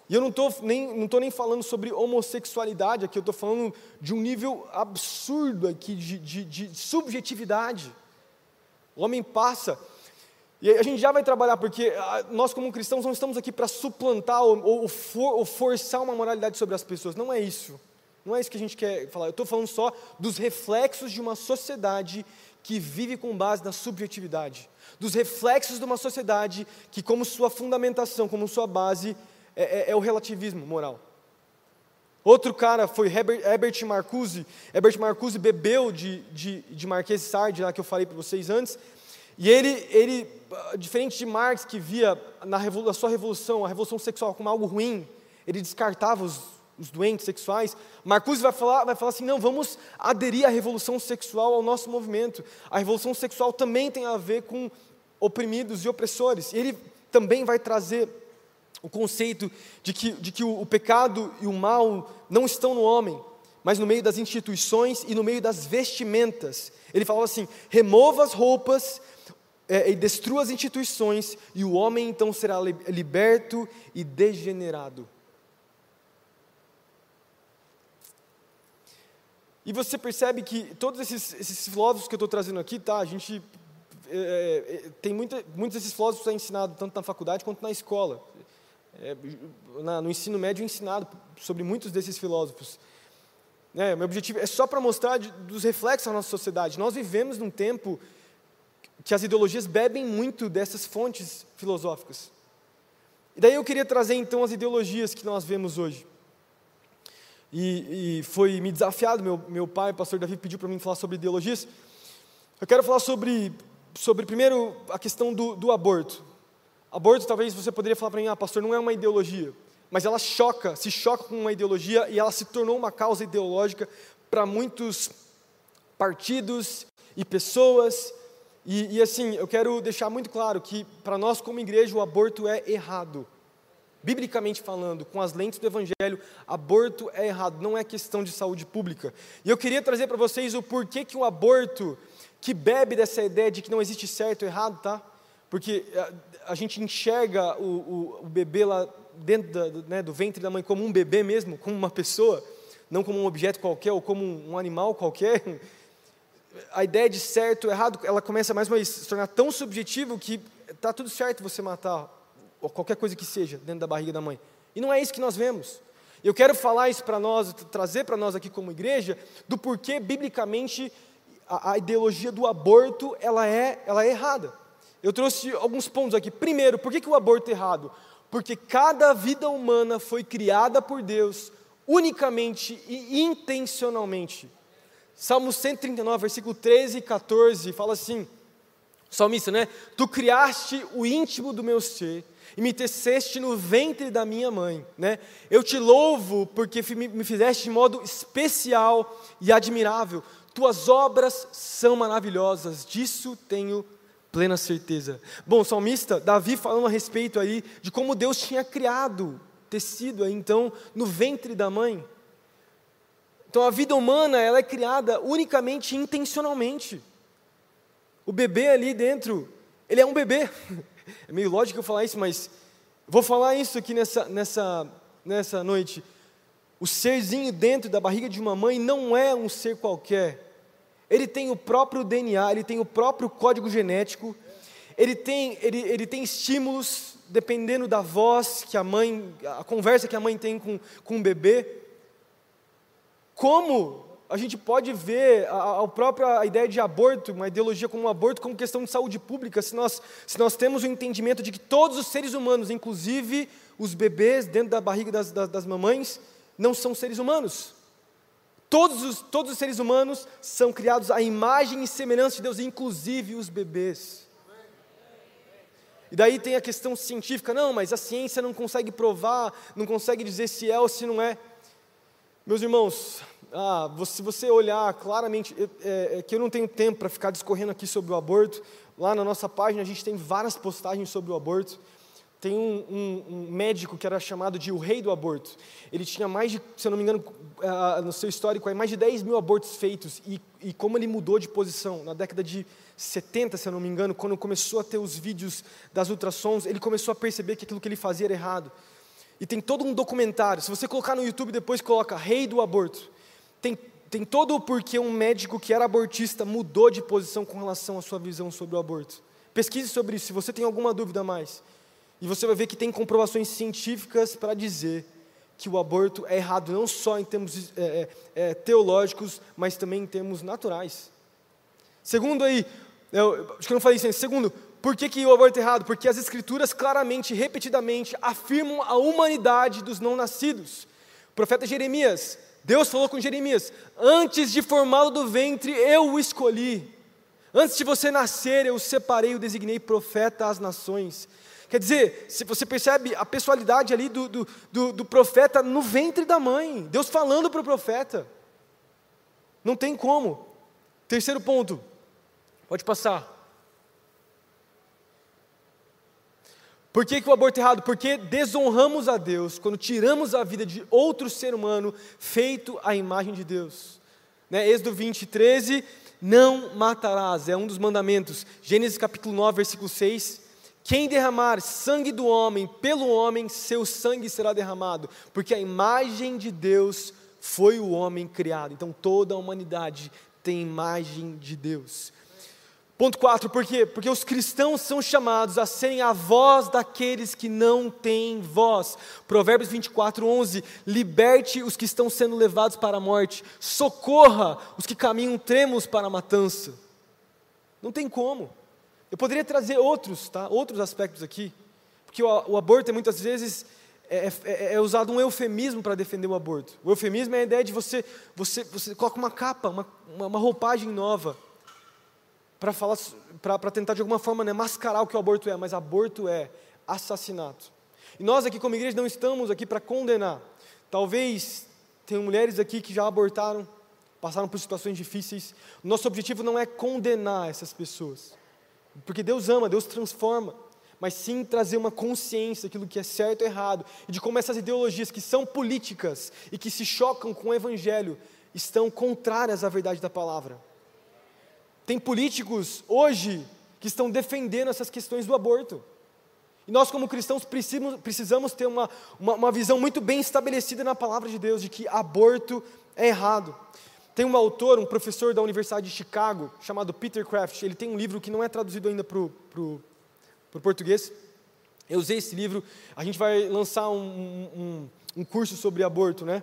E eu não estou nem, não nem falando sobre homossexualidade aqui, eu estou falando de um nível absurdo aqui de, de, de, subjetividade. O homem passa, e a gente já vai trabalhar, porque ah, nós, como cristãos, não estamos aqui para suplantar ou, ou, for, ou forçar uma moralidade sobre as pessoas, não é isso. Não é isso que a gente quer falar, eu estou falando só dos reflexos de uma sociedade que vive com base na subjetividade, dos reflexos de uma sociedade que, como sua fundamentação, como sua base, é, é, é o relativismo moral. Outro cara foi Herbert, Herbert Marcuse. Herbert Marcuse bebeu de, de, de Marquês Sade, lá que eu falei para vocês antes. E ele, ele, diferente de Marx, que via na, na sua revolução, a revolução sexual como algo ruim, ele descartava os, os doentes sexuais. Marcuse vai falar, vai falar assim: não, vamos aderir à revolução sexual ao nosso movimento. A revolução sexual também tem a ver com oprimidos e opressores. E ele também vai trazer o conceito de que, de que o, o pecado e o mal não estão no homem, mas no meio das instituições e no meio das vestimentas. Ele falava assim: remova as roupas é, e destrua as instituições, e o homem então será liberto e degenerado. E você percebe que todos esses, esses filósofos que eu estou trazendo aqui, tá? A gente é, é, tem muita, muitos desses filósofos é ensinado tanto na faculdade quanto na escola é, na, no ensino médio ensinado sobre muitos desses filósofos. É, meu objetivo é só para mostrar de, dos reflexos da nossa sociedade. Nós vivemos num tempo que as ideologias bebem muito dessas fontes filosóficas. E daí eu queria trazer então as ideologias que nós vemos hoje. E, e foi me desafiado, meu, meu pai, pastor Davi, pediu para mim falar sobre ideologias. Eu quero falar sobre, sobre primeiro, a questão do, do aborto. Aborto, talvez você poderia falar para mim, ah, pastor, não é uma ideologia, mas ela choca, se choca com uma ideologia e ela se tornou uma causa ideológica para muitos partidos e pessoas. E, e, assim, eu quero deixar muito claro que para nós, como igreja, o aborto é errado. Biblicamente falando, com as lentes do Evangelho, aborto é errado, não é questão de saúde pública. E eu queria trazer para vocês o porquê que o aborto, que bebe dessa ideia de que não existe certo e errado, tá? Porque a, a gente enxerga o, o, o, bebê lá dentro da, do, né, do ventre da mãe como um bebê mesmo, como uma pessoa, não como um objeto qualquer ou como um, animal qualquer. A ideia de certo ou errado, ela começa mais uma vez a se tornar tão subjetivo que está tudo certo você matar ou qualquer coisa que seja dentro da barriga da mãe. E não é isso que nós vemos. Eu quero falar isso para nós, trazer para nós aqui como igreja, do porquê biblicamente a, a ideologia do aborto ela é, ela é errada. Eu trouxe alguns pontos aqui. Primeiro, por que, que o aborto é errado? Porque cada vida humana foi criada por Deus unicamente e intencionalmente. Salmo 139, versículo 13 e 14, fala assim: salmista, né? Tu criaste o íntimo do meu ser e me teceste no ventre da minha mãe, né? Eu te louvo porque me fizeste de modo especial e admirável. Tuas obras são maravilhosas, disso tenho plena certeza. Bom, o salmista Davi falando a respeito aí de como Deus tinha criado tecido aí, então no ventre da mãe. Então a vida humana ela é criada unicamente intencionalmente. O bebê ali dentro, ele é um bebê. <laughs> É meio lógico eu falar isso, mas vou falar isso aqui nessa, nessa, nessa noite. O serzinho dentro da barriga de uma mãe não é um ser qualquer ele tem o próprio DNA, ele tem o próprio código genético, ele tem, ele, ele tem estímulos dependendo da voz que a mãe, a conversa que a mãe tem com, com o bebê. Como a gente pode ver a, a própria ideia de aborto, uma ideologia como um aborto, como questão de saúde pública, se nós, se nós temos o entendimento de que todos os seres humanos, inclusive os bebês dentro da barriga das, das, das mamães, não são seres humanos. Todos os, todos os seres humanos são criados à imagem e semelhança de Deus, inclusive os bebês. E daí tem a questão científica, não, mas a ciência não consegue provar, não consegue dizer se é ou se não é. Meus irmãos, ah, se você olhar claramente, é, é que eu não tenho tempo para ficar discorrendo aqui sobre o aborto, lá na nossa página a gente tem várias postagens sobre o aborto. Tem um, um, um, médico que era chamado de o rei do aborto. Ele tinha mais de, se eu não me engano, uh, no seu histórico, mais de 10 mil abortos feitos. E, e como ele mudou de posição na década de 70, se eu não me engano, quando começou a ter os vídeos das ultrassons, ele começou a perceber que aquilo que ele fazia era errado. E tem todo um documentário. Se você colocar no YouTube depois, coloca Rei do Aborto. Tem, tem todo o porquê um médico que era abortista mudou de posição com relação à sua visão sobre o aborto. Pesquise sobre isso, se você tem alguma dúvida a mais. E você vai ver que tem comprovações científicas para dizer que o aborto é errado, não só em termos é, é, teológicos, mas também em termos naturais. Segundo aí, eu, acho que eu não falei isso antes. Segundo, por que, que o aborto é errado? Porque as escrituras claramente, repetidamente, afirmam a humanidade dos não nascidos. O profeta Jeremias, Deus falou com Jeremias: Antes de formá-lo do ventre, eu o escolhi. Antes de você nascer, eu o separei o designei profeta às nações. Quer dizer, se você percebe a pessoalidade ali do, do, do, do profeta no ventre da mãe, Deus falando para o profeta. Não tem como. Terceiro ponto, pode passar. Por que, que, o aborto é errado? Porque desonramos a Deus quando tiramos a vida de outro ser humano feito à imagem de Deus. Né? Êxodo 20, 13, não matarás, é um dos mandamentos. Gênesis capítulo 9, versículo 6. Quem derramar sangue do homem pelo homem, seu sangue será derramado, porque a imagem de Deus foi o homem criado. Então toda a humanidade tem imagem de Deus. Ponto 4, por quê? Porque os cristãos são chamados a serem a voz daqueles que não têm voz. Provérbios 24, 11: Liberte os que estão sendo levados para a morte, socorra os que caminham tremos para a matança. Não tem como. Eu poderia trazer outros, tá? outros aspectos aqui, porque o, o aborto é muitas vezes é, é, é, usado um eufemismo para defender o aborto. O eufemismo é a ideia de você, você, você coloca uma capa, uma, uma roupagem nova, para falar, para tentar de alguma forma né, mascarar o que o aborto é, mas aborto é assassinato. E nós aqui como igreja não estamos aqui para condenar. Talvez tenham mulheres aqui que já abortaram, passaram por situações difíceis. Nosso objetivo não é condenar essas pessoas. Porque Deus ama, Deus transforma, mas sim trazer uma consciência daquilo que é certo e errado, e de como essas ideologias que são políticas e que se chocam com o Evangelho estão contrárias à verdade da palavra. Tem políticos hoje que estão defendendo essas questões do aborto. E nós, como cristãos, precisamos, precisamos ter uma, uma, uma visão muito bem estabelecida na palavra de Deus de que aborto é errado. Tem um autor, um professor da Universidade de Chicago, chamado Peter Kraft. Ele tem um livro que não é traduzido ainda para o português. Eu usei esse livro. A gente vai lançar um, um, um, curso sobre aborto, né?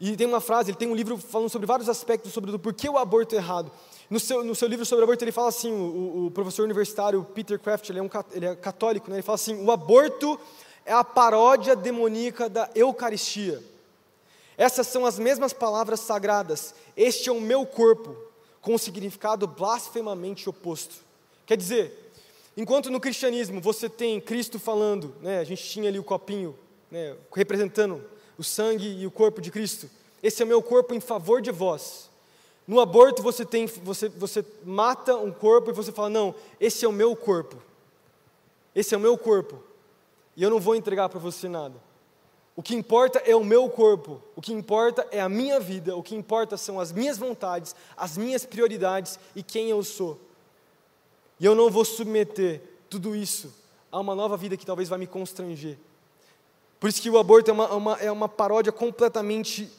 E tem uma frase, ele tem um livro falando sobre vários aspectos sobre o porquê o aborto é errado. No seu, no seu livro sobre aborto, ele fala assim: o, o professor universitário Peter Kraft, ele é, um, ele é católico, né? ele fala assim: o aborto é a paródia demoníaca da Eucaristia. Essas são as mesmas palavras sagradas. Este é o meu corpo, com um significado blasfemamente oposto. Quer dizer, enquanto no cristianismo você tem Cristo falando, né, a gente tinha ali o copinho, né, representando o sangue e o corpo de Cristo. Esse é o meu corpo em favor de vós. No aborto você tem, você, você mata um corpo e você fala não, esse é o meu corpo. Esse é o meu corpo. E eu não vou entregar para você nada. O que importa é o meu corpo, o que importa é a minha vida, o que importa são as minhas vontades, as minhas prioridades e quem eu sou. E eu não vou submeter tudo isso a uma nova vida que talvez vai me constranger. Por isso que o aborto é uma, uma, é uma paródia completamente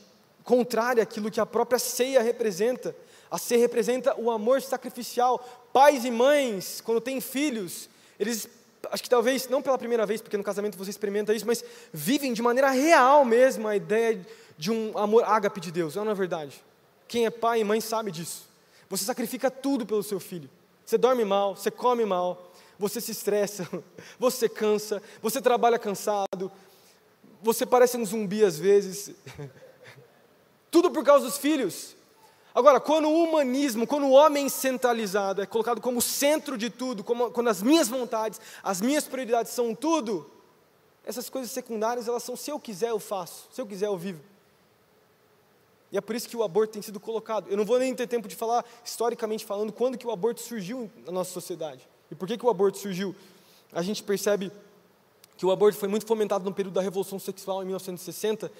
contrária àquilo que a própria ceia representa. A ceia representa o amor sacrificial. Pais e mães, quando têm filhos, eles acho que talvez, não pela primeira vez, porque no casamento você experimenta isso, mas vivem de maneira real mesmo a ideia de um amor ágape de Deus, não é verdade? Quem é pai e mãe sabe disso. Você sacrifica tudo pelo seu filho. Você dorme mal, você come mal, você se estressa, <laughs> você cansa, você trabalha cansado, você parece um zumbi às vezes. <laughs> Tudo por causa dos filhos. Agora, quando o humanismo, quando o homem centralizado é colocado como centro de tudo, como, quando as minhas vontades, as minhas prioridades são tudo, essas coisas secundárias, elas são se eu quiser eu faço, se eu quiser eu vivo. E é por isso que o aborto tem sido colocado. Eu não vou nem ter tempo de falar, historicamente falando, quando que o aborto surgiu na nossa sociedade. E por que, que o aborto surgiu? A gente percebe que o aborto foi muito fomentado no período da Revolução Sexual, em 1960,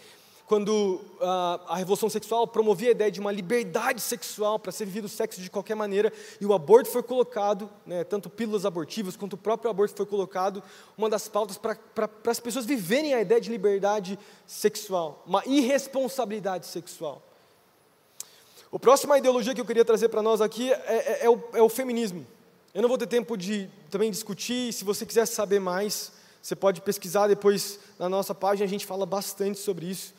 quando uh, a Revolução Sexual promovia a ideia de uma liberdade sexual para ser vivido o sexo de qualquer maneira, e o aborto foi colocado, né, tanto pílulas abortivas quanto o próprio aborto foi colocado, uma das pautas para as pessoas viverem a ideia de liberdade sexual, uma irresponsabilidade sexual. A próxima ideologia que eu queria trazer para nós aqui é, é, é, o, é o feminismo. Eu não vou ter tempo de também discutir, se você quiser saber mais, você pode pesquisar depois na nossa página, a gente fala bastante sobre isso.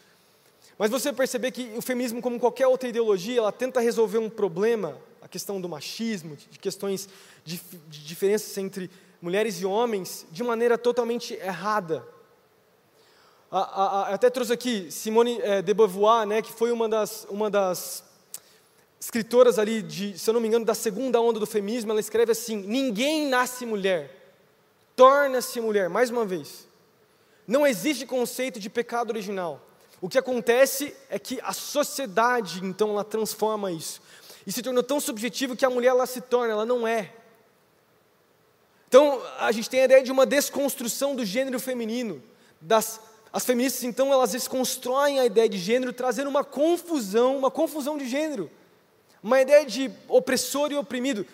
Mas você perceber que o feminismo, como qualquer outra ideologia, ela tenta resolver um problema, a questão do machismo, de questões de, de diferenças entre mulheres e homens, de maneira totalmente errada. A, a, a, até trouxe aqui Simone é, de Beauvoir, né, que foi uma das, uma das escritoras ali, de, se eu não me engano, da segunda onda do feminismo, ela escreve assim: ninguém nasce mulher, torna-se mulher. Mais uma vez, não existe conceito de pecado original. O que acontece é que a sociedade, então, ela transforma isso. E se tornou tão subjetivo que a mulher ela se torna, ela não é. Então, a gente tem a ideia de uma desconstrução do gênero feminino. Das, as feministas, então, elas desconstroem a ideia de gênero, trazendo uma confusão, uma confusão de gênero. Uma ideia de opressor e oprimido.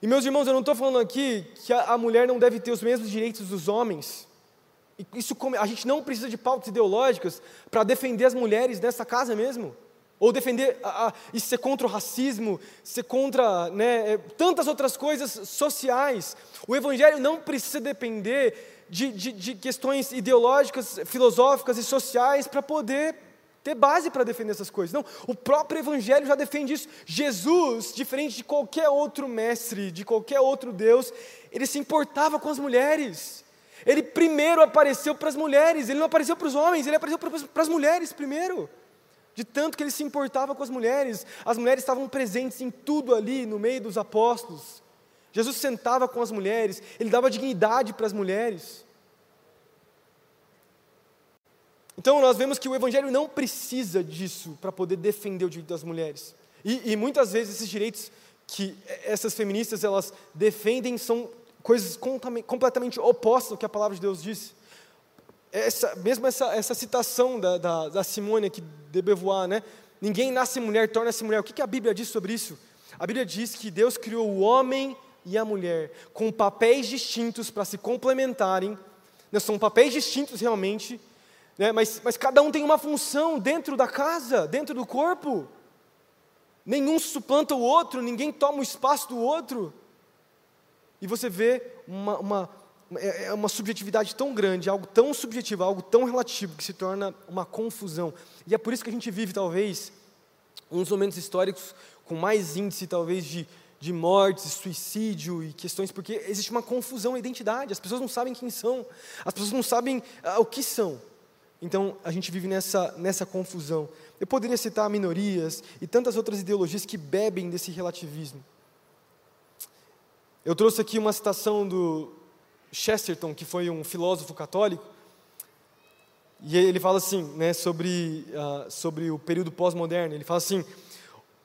E, meus irmãos, eu não estou falando aqui que a, a mulher não deve ter os mesmos direitos dos homens. Isso, a gente não precisa de pautas ideológicas para defender as mulheres nessa casa mesmo. Ou defender a, a, e ser contra o racismo, ser contra né, é, tantas outras coisas sociais. O Evangelho não precisa depender de, de, de questões ideológicas, filosóficas e sociais para poder ter base para defender essas coisas. Não, o próprio Evangelho já defende isso. Jesus, diferente de qualquer outro mestre, de qualquer outro Deus, ele se importava com as mulheres. Ele primeiro apareceu para as mulheres, ele não apareceu para os homens, ele apareceu para as mulheres primeiro. De tanto que ele se importava com as mulheres, as mulheres estavam presentes em tudo ali, no meio dos apóstolos. Jesus sentava com as mulheres, ele dava dignidade para as mulheres. Então nós vemos que o Evangelho não precisa disso para poder defender o direito das mulheres. E, e, muitas vezes esses direitos que essas feministas elas defendem são coisas completamente opostas ao que a palavra de Deus diz. Essa, mesmo essa, essa citação da, da, da Simone aqui de Beauvoir, né? Ninguém nasce mulher, torna-se mulher. O que, que a Bíblia diz sobre isso? A Bíblia diz que Deus criou o homem e a mulher com papéis distintos para se complementarem. Né? São papéis distintos realmente, né? mas, mas cada um tem uma função dentro da casa, dentro do corpo. Nenhum suplanta o outro, ninguém toma o espaço do outro. E você vê uma, uma, é, é uma subjetividade tão grande, algo tão subjetivo, algo tão relativo, que se torna uma confusão. E é por isso que a gente vive, talvez, uns momentos históricos com mais índice, talvez, de, de mortes, suicídio e questões, porque existe uma confusão na identidade, as pessoas não sabem quem são, as pessoas não sabem ah, o que são. Então, a gente vive nessa, nessa confusão. Eu poderia citar minorias e tantas outras ideologias que bebem desse relativismo. Eu trouxe aqui uma citação do Chesterton, que foi um filósofo católico, e ele fala assim, né, sobre, uh, sobre o período pós-moderno. Ele fala assim: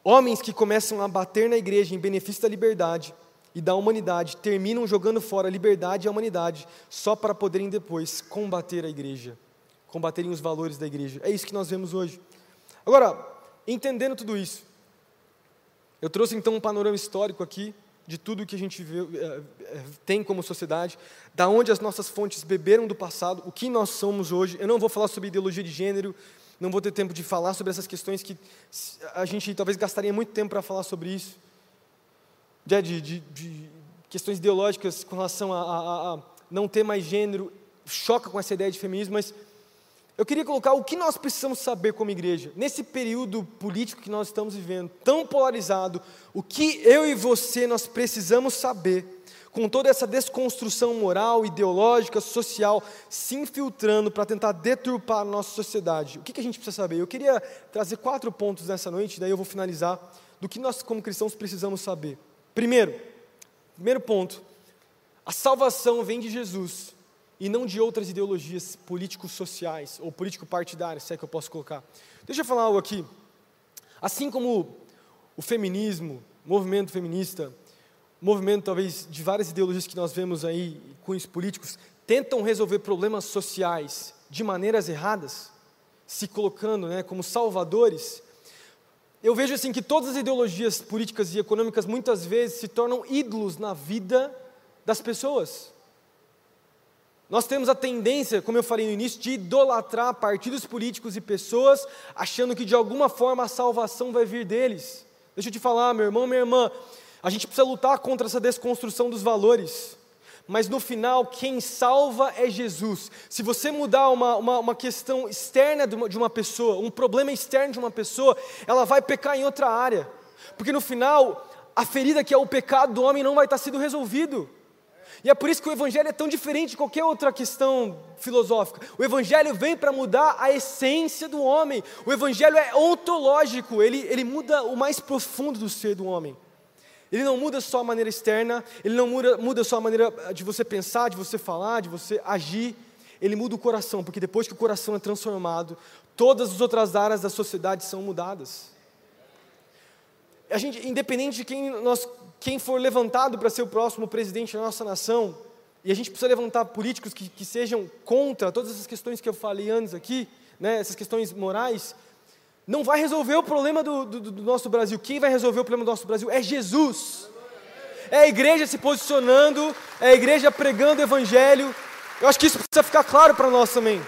homens que começam a bater na igreja em benefício da liberdade e da humanidade terminam jogando fora a liberdade e a humanidade só para poderem depois combater a igreja, combaterem os valores da igreja. É isso que nós vemos hoje. Agora, entendendo tudo isso, eu trouxe então um panorama histórico aqui de tudo que a gente vê, é, é, tem como sociedade, da onde as nossas fontes beberam do passado, o que nós somos hoje. Eu não vou falar sobre ideologia de gênero, não vou ter tempo de falar sobre essas questões que a gente talvez gastaria muito tempo para falar sobre isso. De, de, de, questões ideológicas com relação a, a, a não ter mais gênero, choca com essa ideia de feminismo, mas eu queria colocar o que nós precisamos saber como igreja, nesse período político que nós estamos vivendo, tão polarizado, o que eu e você nós precisamos saber com toda essa desconstrução moral, ideológica, social, se infiltrando para tentar deturpar a nossa sociedade. O que, que a gente precisa saber? Eu queria trazer quatro pontos nessa noite, daí eu vou finalizar, do que nós, como cristãos, precisamos saber. Primeiro, primeiro ponto, a salvação vem de Jesus e não de outras ideologias políticos-sociais ou político-partidárias, se é que eu posso colocar. Deixa eu falar algo aqui. Assim como o feminismo, o movimento feminista, movimento talvez de várias ideologias que nós vemos aí, cunhos políticos, tentam resolver problemas sociais de maneiras erradas, se colocando né, como salvadores, eu vejo assim que todas as ideologias políticas e econômicas muitas vezes se tornam ídolos na vida das pessoas. Nós temos a tendência, como eu falei no início, de idolatrar partidos políticos e pessoas, achando que de alguma forma a salvação vai vir deles. Deixa eu te falar, meu irmão, minha irmã, a gente precisa lutar contra essa desconstrução dos valores. Mas no final, quem salva é Jesus. Se você mudar uma, uma, uma questão externa de uma, de uma pessoa, um problema externo de uma pessoa, ela vai pecar em outra área. Porque no final, a ferida que é o pecado do homem não vai estar sendo resolvido. E é por isso que o Evangelho é tão diferente de qualquer outra questão filosófica. O Evangelho vem para mudar a essência do homem. O Evangelho é ontológico, ele, ele muda o mais profundo do ser do homem. Ele não muda só a maneira externa, ele não muda, muda só a maneira de você pensar, de você falar, de você agir. Ele muda o coração, porque depois que o coração é transformado, todas as outras áreas da sociedade são mudadas. A gente, independente de quem, nós, quem for levantado para ser o próximo presidente da nossa nação, e a gente precisa levantar políticos que, que sejam contra todas essas questões que eu falei antes aqui, né, essas questões morais, não vai resolver o problema do, do, do, nosso Brasil. Quem vai resolver o problema do nosso Brasil é Jesus. É a igreja se posicionando, é a igreja pregando o Evangelho. Eu acho que isso precisa ficar claro para nós também.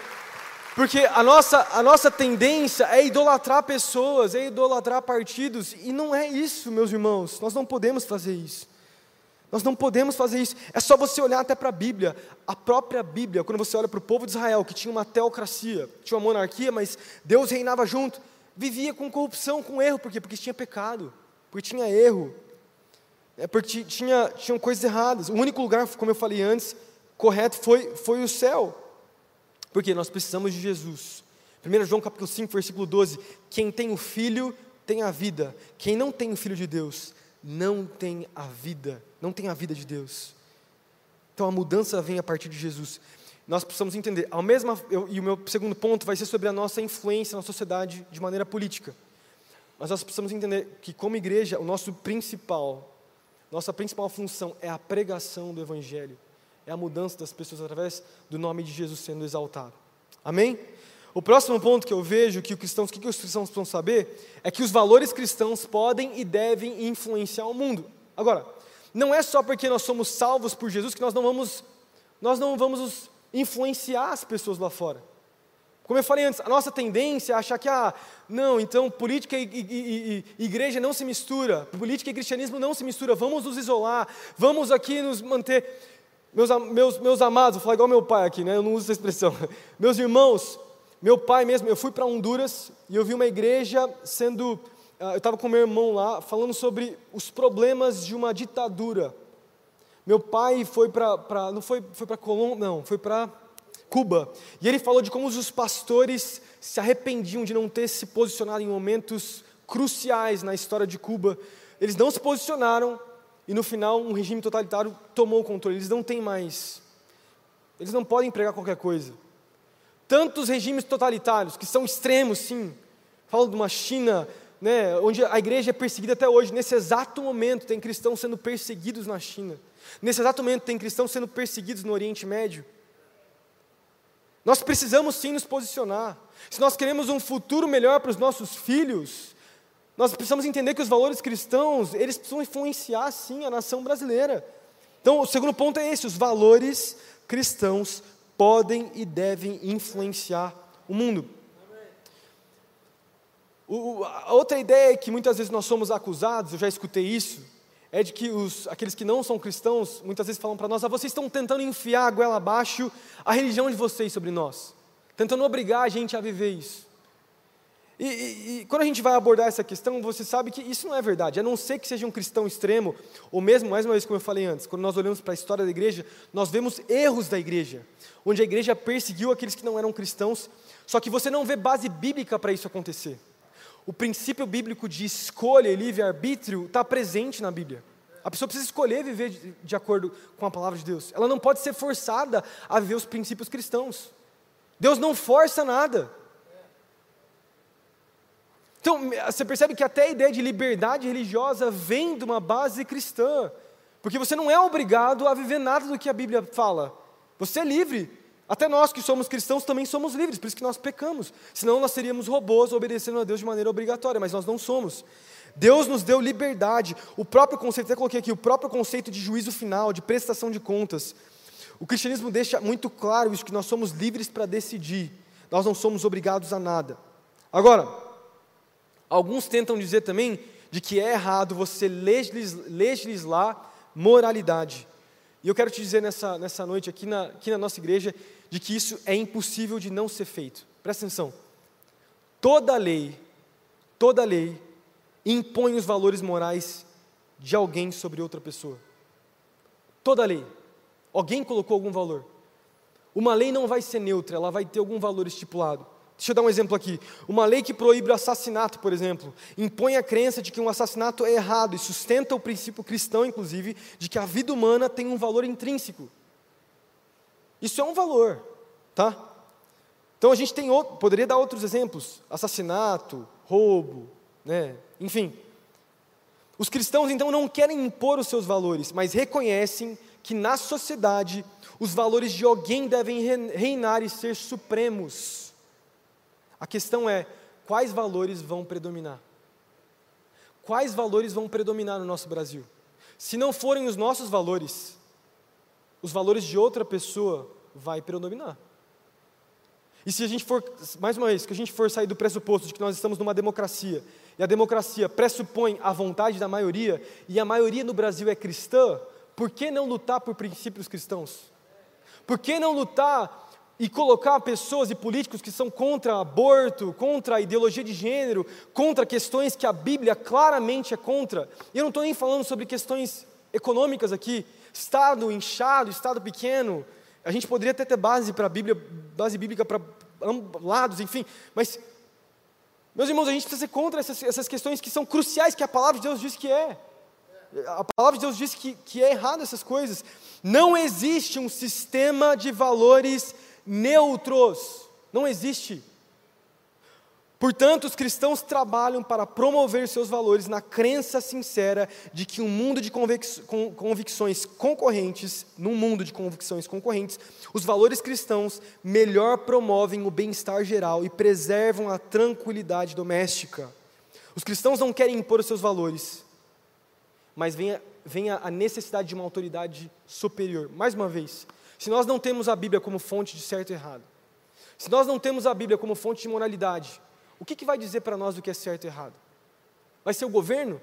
Porque a nossa, a nossa tendência é idolatrar pessoas, é idolatrar partidos, e não é isso, meus irmãos. Nós não podemos fazer isso. Nós não podemos fazer isso. É só você olhar até para a Bíblia. A própria Bíblia, quando você olha para o povo de Israel, que tinha uma teocracia, tinha uma monarquia, mas Deus reinava junto vivia com corrupção, com erro, por quê? Porque tinha pecado, porque tinha erro, é porque tinha, tinham coisas erradas. O único lugar, como eu falei antes, correto foi, foi o céu, porque nós precisamos de Jesus. 1 João capítulo 5, versículo 12: Quem tem o Filho tem a vida, quem não tem o Filho de Deus não tem a vida, não tem a vida de Deus. Então a mudança vem a partir de Jesus nós precisamos entender. Ao mesmo, eu, e o meu segundo ponto vai ser sobre a nossa influência na sociedade de maneira política. Mas nós precisamos entender que, como igreja, o nosso principal, nossa principal função é a pregação do Evangelho, é a mudança das pessoas através do nome de Jesus sendo exaltado. Amém? O próximo ponto que eu vejo que, os cristãos, que os cristãos precisam saber é que os valores cristãos podem e devem influenciar o mundo. Agora, não é só porque nós somos salvos por Jesus que nós não vamos, nós não vamos influenciar as pessoas lá fora. Como eu falei antes, a nossa tendência é achar que, ah, não, então política e, e, e, igreja não se mistura, política e cristianismo não se mistura, vamos nos isolar, vamos aqui nos manter. Meus, meus, meus amados, vou falar igual meu pai aqui, né? eu não uso essa expressão. <laughs> Meus irmãos, meu pai mesmo, eu fui para Honduras e eu vi uma igreja sendo. Ah, eu estava com meu irmão lá, falando sobre os problemas de uma ditadura meu pai foi para, não foi, foi para Colômbia, não, foi para Cuba. E ele falou de como os pastores se arrependiam de não ter se posicionado em momentos cruciais na história de Cuba. Eles não se posicionaram e no final um regime totalitário tomou o controle. Eles não têm mais. Eles não podem pregar qualquer coisa. Tantos regimes totalitários que são extremos, sim. Falo de uma China, né, onde a igreja é perseguida até hoje. Nesse exato momento tem cristãos sendo perseguidos na China. Nesse exato momento, tem cristãos sendo perseguidos no Oriente Médio. Nós precisamos sim nos posicionar. Se nós queremos um futuro melhor para os nossos filhos, nós precisamos entender que os valores cristãos, eles precisam influenciar sim a nação brasileira. Então, o segundo ponto é esse: os valores cristãos podem e devem influenciar o mundo. O, a outra ideia é que muitas vezes nós somos acusados, eu já escutei isso, é de que os, aqueles que não são cristãos muitas vezes falam para nós: ah, vocês estão tentando enfiar a goela abaixo a religião de vocês sobre nós. tentando obrigar a gente a viver isso. E, e, e, quando a gente vai abordar essa questão, você sabe que isso não é verdade, a não ser que seja um cristão extremo, ou mesmo, mais uma vez, como eu falei antes, quando nós olhamos para a história da igreja, nós vemos erros da igreja, onde a igreja perseguiu aqueles que não eram cristãos, só que você não vê base bíblica para isso acontecer. O princípio bíblico de escolha e livre-arbítrio está presente na Bíblia. A pessoa precisa escolher viver de, de acordo com a palavra de Deus. Ela não pode ser forçada a viver os princípios cristãos. Deus não força nada. Então, você percebe que até a ideia de liberdade religiosa vem de uma base cristã, porque você não é obrigado a viver nada do que a Bíblia fala. Você é livre. Até nós que somos cristãos também somos livres, por isso que nós pecamos. Senão nós seríamos robôs obedecendo a Deus de maneira obrigatória, mas nós não somos. Deus nos deu liberdade. O próprio conceito, até coloquei aqui, o próprio conceito de juízo final, de prestação de contas. O cristianismo deixa muito claro isso, que nós somos livres para decidir. Nós não somos obrigados a nada. Agora, Alguns tentam dizer também de que é errado você legislar moralidade. E eu quero te dizer nessa, nessa noite aqui na, aqui na nossa igreja de que isso é impossível de não ser feito. Presta atenção. Toda lei, toda lei impõe os valores morais de alguém sobre outra pessoa. Toda lei. Alguém colocou algum valor. Uma lei não vai ser neutra, ela vai ter algum valor estipulado. Deixa eu dar um exemplo aqui. Uma lei que proíbe o assassinato, por exemplo, impõe a crença de que um assassinato é errado e sustenta o princípio cristão, inclusive, de que a vida humana tem um valor intrínseco. Isso é um valor, tá? Então a gente tem outro, poderia dar outros exemplos: assassinato, roubo, né? Enfim. Os cristãos então não querem impor os seus valores, mas reconhecem que na sociedade os valores de alguém devem reinar e ser supremos. A questão é: quais valores vão predominar? Quais valores vão predominar no nosso Brasil? Se não forem os nossos valores, os valores de outra pessoa vai predominar. E se a gente for, mais uma vez, que a gente for sair do pressuposto de que nós estamos numa democracia, e a democracia pressupõe a vontade da maioria, e a maioria no Brasil é cristã, por que não lutar por princípios cristãos? Por que não lutar e colocar pessoas e políticos que são contra aborto, contra a ideologia de gênero, contra questões que a Bíblia claramente é contra. E eu não estou nem falando sobre questões econômicas aqui, Estado inchado, Estado pequeno. A gente poderia até ter base para a Bíblia, base bíblica para lados, enfim, mas, meus irmãos, a gente precisa ser contra essas, essas questões que são cruciais, que a palavra de Deus diz que é. A palavra de Deus diz que, que é errado essas coisas. Não existe um sistema de valores neutros. Não existe. Portanto, os cristãos trabalham para promover seus valores na crença sincera de que um mundo de convicções concorrentes, num mundo de convicções concorrentes, os valores cristãos melhor promovem o bem-estar geral e preservam a tranquilidade doméstica. Os cristãos não querem impor os seus valores, mas vem a, vem a necessidade de uma autoridade superior. Mais uma vez, se nós não temos a Bíblia como fonte de certo e errado, se nós não temos a Bíblia como fonte de moralidade, o que, que vai dizer para nós o que é certo e errado? Vai ser o governo?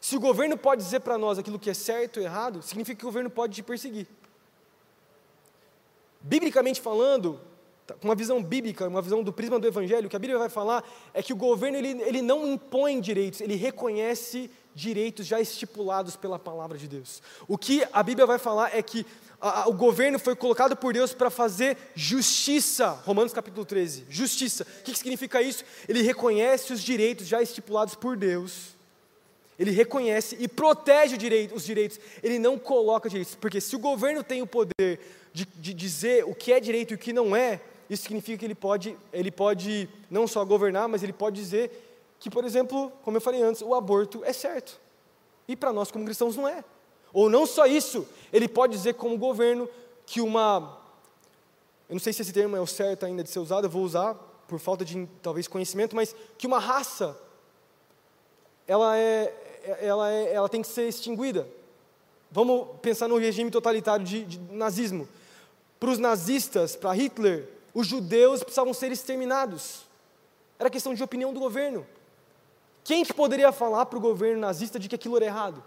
Se o governo pode dizer para nós aquilo que é certo e errado, significa que o governo pode te perseguir. Biblicamente falando, tá, com uma visão bíblica, uma visão do prisma do Evangelho, o que a Bíblia vai falar é que o governo ele, ele não impõe direitos, ele reconhece direitos já estipulados pela palavra de Deus. O que a Bíblia vai falar é que a, o governo foi colocado por Deus para fazer justiça. Romanos capítulo 13. Justiça. O que, que significa isso? Ele reconhece os direitos já estipulados por Deus. Ele reconhece e protege direito, os direitos. Ele não coloca direitos. Porque se o governo tem o poder de, de dizer o que é direito e o que não é, isso significa que ele pode, ele pode não só governar, mas ele pode dizer que, por exemplo, como eu falei antes, o aborto é certo. E para nós, como cristãos, não é. Ou não só isso, ele pode dizer, como governo, que uma. Eu não sei se esse termo é o certo ainda de ser usado, eu vou usar por falta de talvez conhecimento, mas que uma raça ela é, ela é, ela tem que ser extinguida. Vamos pensar no regime totalitário de, de nazismo. Para os nazistas, para Hitler, os judeus precisavam ser exterminados. Era questão de opinião do governo. Quem que poderia falar para o governo nazista de que aquilo era errado?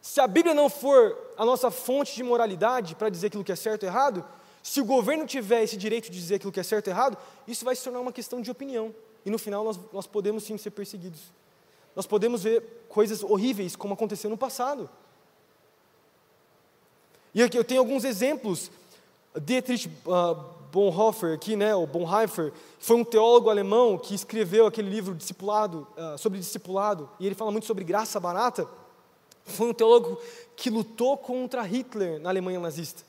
Se a Bíblia não for a nossa fonte de moralidade para dizer aquilo que é certo e errado, se o governo tiver esse direito de dizer aquilo que é certo e errado, isso vai se tornar uma questão de opinião. E no final nós, nós podemos sim ser perseguidos. Nós podemos ver coisas horríveis como aconteceu no passado. E aqui eu tenho alguns exemplos. Dietrich uh, Bonhoeffer, aqui, né, o Bonhoeffer, foi um teólogo alemão que escreveu aquele livro discipulado, uh, sobre discipulado, e ele fala muito sobre graça barata. Foi um teólogo que lutou contra Hitler na Alemanha nazista.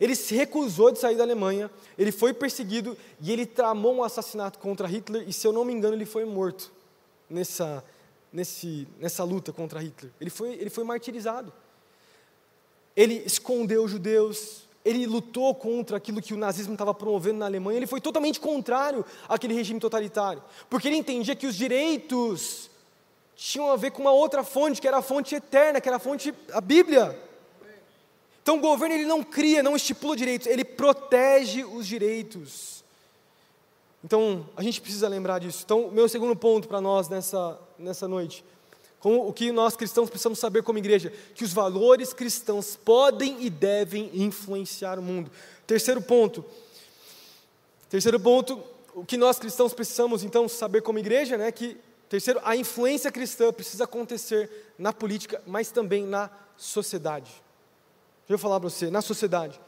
Ele se recusou de sair da Alemanha, ele foi perseguido e ele tramou um assassinato contra Hitler, e se eu não me engano, ele foi morto nessa, nesse, nessa luta contra Hitler. Ele foi, ele foi martirizado. Ele escondeu os judeus, ele lutou contra aquilo que o nazismo estava promovendo na Alemanha, ele foi totalmente contrário àquele regime totalitário, porque ele entendia que os direitos tinham a ver com uma outra fonte, que era a fonte eterna, que era a fonte, a Bíblia. Então o governo ele não cria, não estipula direitos, ele protege os direitos. Então a gente precisa lembrar disso. Então, meu segundo ponto para nós nessa, nessa noite com o que nós cristãos precisamos saber como igreja, que os valores cristãos podem e devem influenciar o mundo. Terceiro ponto. Terceiro ponto, o que nós cristãos precisamos então saber como igreja, né, que terceiro, a influência cristã precisa acontecer na política, mas também na sociedade. Deixa eu falar para você, na sociedade.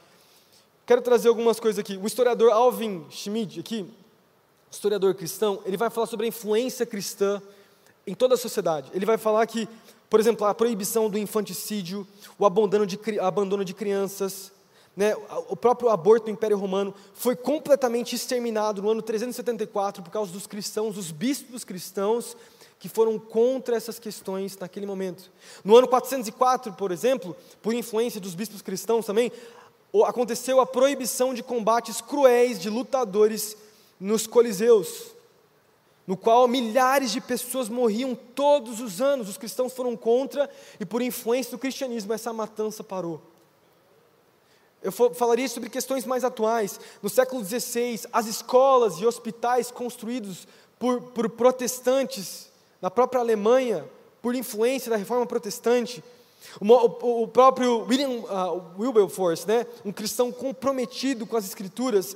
Quero trazer algumas coisas aqui. O historiador Alvin Schmidt aqui, historiador cristão, ele vai falar sobre a influência cristã em toda a sociedade. Ele vai falar que, por exemplo, a proibição do infanticídio, o abandono de, abandono de crianças, né, o próprio aborto no Império Romano foi completamente exterminado no ano 374 por causa dos cristãos, dos bispos cristãos que foram contra essas questões naquele momento. No ano 404, por exemplo, por influência dos bispos cristãos também, aconteceu a proibição de combates cruéis de lutadores nos coliseus no qual milhares de pessoas morriam todos os anos. Os cristãos foram contra e, por influência do cristianismo, essa matança parou. Eu falaria sobre questões mais atuais. No século XVI, as escolas e hospitais construídos por, por protestantes na própria Alemanha, por influência da reforma protestante, o, próprio William uh, Wilberforce, né, um cristão comprometido com as escrituras,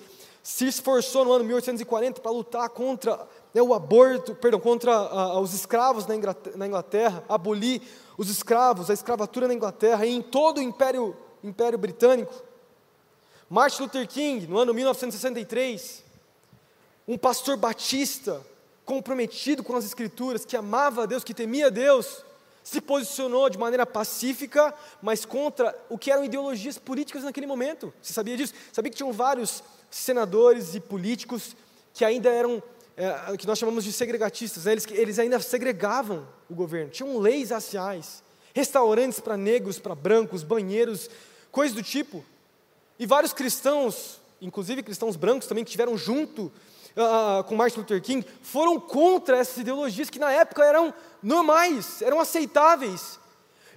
se esforçou no ano 1840 para lutar contra né, o aborto, perdão, contra ah, os escravos na Inglaterra, na Inglaterra, abolir os escravos, a escravatura na Inglaterra e em todo o Império, Império Britânico. Martin Luther King, no ano 1963, um pastor batista, comprometido com as Escrituras, que amava a Deus, que temia Deus, se posicionou de maneira pacífica, mas contra o que eram ideologias políticas naquele momento. Você sabia disso? Sabia que tinham vários senadores e políticos que ainda eram é, que nós chamamos de segregatistas, né? eles, eles ainda segregavam o governo, tinham leis raciais, restaurantes para negros, para brancos, banheiros, coisas do tipo. E vários cristãos, inclusive cristãos brancos também, que estiveram junto uh, com Martin Luther King, foram contra essas ideologias que na época eram normais, eram aceitáveis.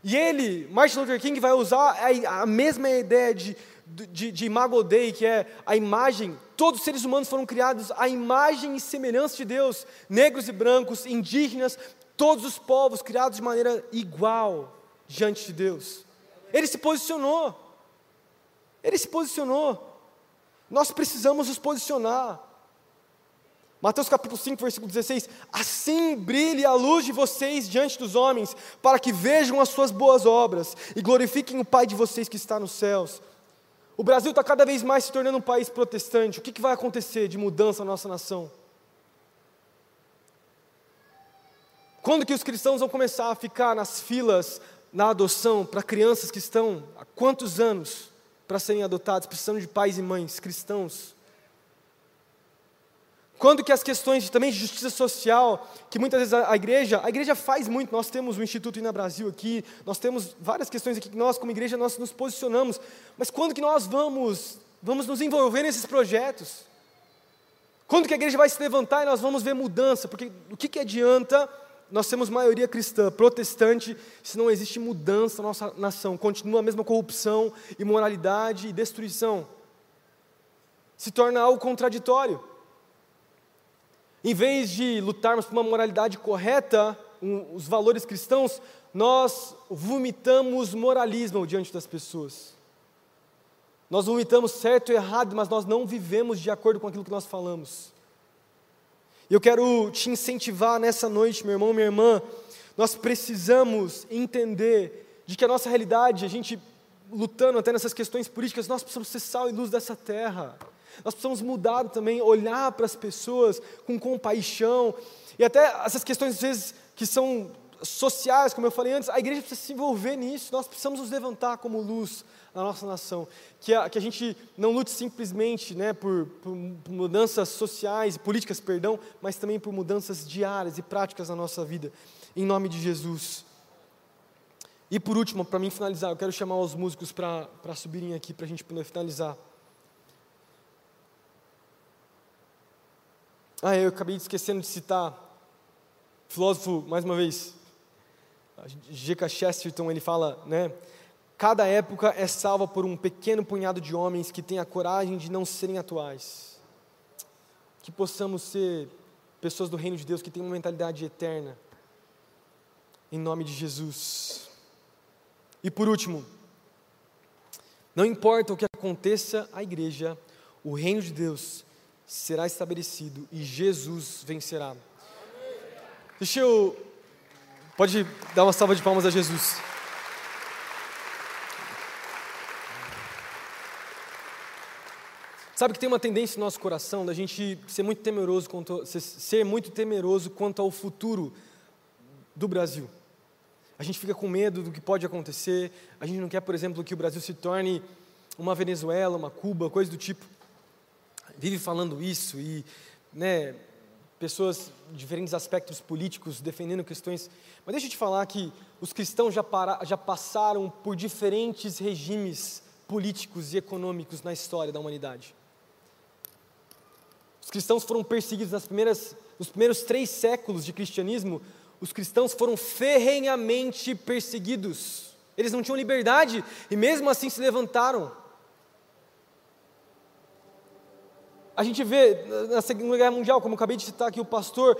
E ele, Martin Luther King, vai usar a, a mesma ideia de de, de que é a imagem, todos os seres humanos foram criados à imagem e semelhança de Deus, negros e brancos, indígenas, todos os povos criados de maneira igual diante de Deus. Ele se posicionou. Ele se posicionou. Nós precisamos nos posicionar. Mateus capítulo 5, versículo 16: Assim brilhe a luz de vocês diante dos homens, para que vejam as suas boas obras e glorifiquem o Pai de vocês que está nos céus. O Brasil está cada vez mais se tornando um país protestante. O que, que vai acontecer de mudança na nossa nação? Quando que os cristãos vão começar a ficar nas filas na adoção para crianças que estão há quantos anos para serem adotadas, precisando de pais e mães cristãos? Quando que as questões também de justiça social, que muitas vezes a, a, igreja, a igreja faz muito, nós temos o Instituto Ina Brasil aqui, nós temos várias questões aqui que nós como igreja nós nos posicionamos, mas quando que nós vamos, vamos nos envolver nesses projetos? Quando que a igreja vai se levantar e nós vamos ver mudança? Porque o que, que adianta nós temos maioria cristã, protestante, se não existe mudança na nossa nação, continua a mesma corrupção, imoralidade e destruição. Se torna algo contraditório. Em vez de lutarmos por uma moralidade correta, um, os valores cristãos, nós vomitamos moralismo diante das pessoas. Nós vomitamos certo e errado, mas nós não vivemos de acordo com aquilo que nós falamos. E eu quero te incentivar nessa noite, meu irmão, minha irmã, nós precisamos entender de que a nossa realidade, a gente lutando até nessas questões políticas, nós precisamos ser sal e luz dessa terra. Nós precisamos mudar também, olhar para as pessoas com compaixão. E até essas questões, às vezes, que são sociais, como eu falei antes, a igreja precisa se envolver nisso. Nós precisamos nos levantar como luz na nossa nação. Que a, que a gente não lute simplesmente né, por, por, mudanças sociais, políticas, perdão, mas também por mudanças diárias e práticas na nossa vida. Em nome de Jesus. E por último, para mim finalizar, eu quero chamar os músicos para subirem aqui, para a gente poder finalizar. Ah, eu acabei esquecendo de citar, filósofo, mais uma vez, G.K. Chesterton, ele fala, né? Cada época é salva por um pequeno punhado de homens que têm a coragem de não serem atuais. Que possamos ser pessoas do reino de Deus que têm uma mentalidade eterna. Em nome de Jesus. E por último, não importa o que aconteça à igreja, o reino de Deus será estabelecido e Jesus vencerá. Deixa eu. Pode dar uma salva de palmas a Jesus. Sabe que tem uma tendência no nosso coração da gente ser muito temeroso quanto, ser muito temeroso quanto ao futuro do Brasil. A gente fica com medo do que pode acontecer. A gente não quer, por exemplo, que o Brasil se torne uma Venezuela, uma Cuba, coisa do tipo. Vive falando isso e, né, pessoas de diferentes aspectos políticos defendendo questões. Mas deixa eu te falar que os cristãos já, para, já passaram por diferentes regimes políticos e econômicos na história da humanidade. Os cristãos foram perseguidos nas primeiras, nos primeiros três séculos de cristianismo os cristãos foram ferrenhamente perseguidos. Eles não tinham liberdade e mesmo assim se levantaram. A gente vê na Segunda Guerra Mundial, como acabei de citar aqui o pastor,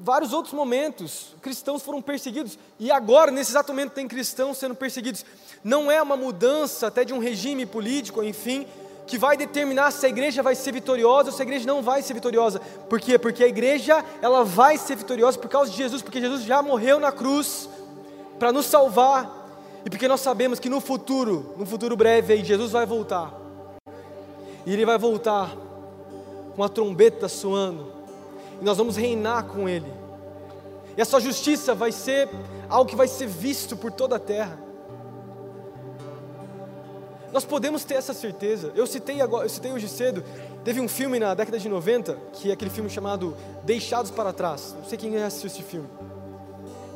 vários outros momentos, cristãos foram perseguidos, e agora, nesse exato momento, tem cristãos sendo perseguidos. Não é uma mudança até de um regime político, enfim, que vai determinar se a igreja vai ser vitoriosa ou se a igreja não vai ser vitoriosa. Por quê? Porque a igreja ela vai ser vitoriosa por causa de Jesus, porque Jesus já morreu na cruz para nos salvar e porque nós sabemos que no futuro, no futuro breve aí, Jesus vai voltar. E ele vai voltar com a trombeta soando. E nós vamos reinar com ele. E a sua justiça vai ser algo que vai ser visto por toda a terra. Nós podemos ter essa certeza. Eu citei agora, eu citei hoje cedo, teve um filme na década de 90, que é aquele filme chamado Deixados para Trás. Não sei quem assistiu esse filme.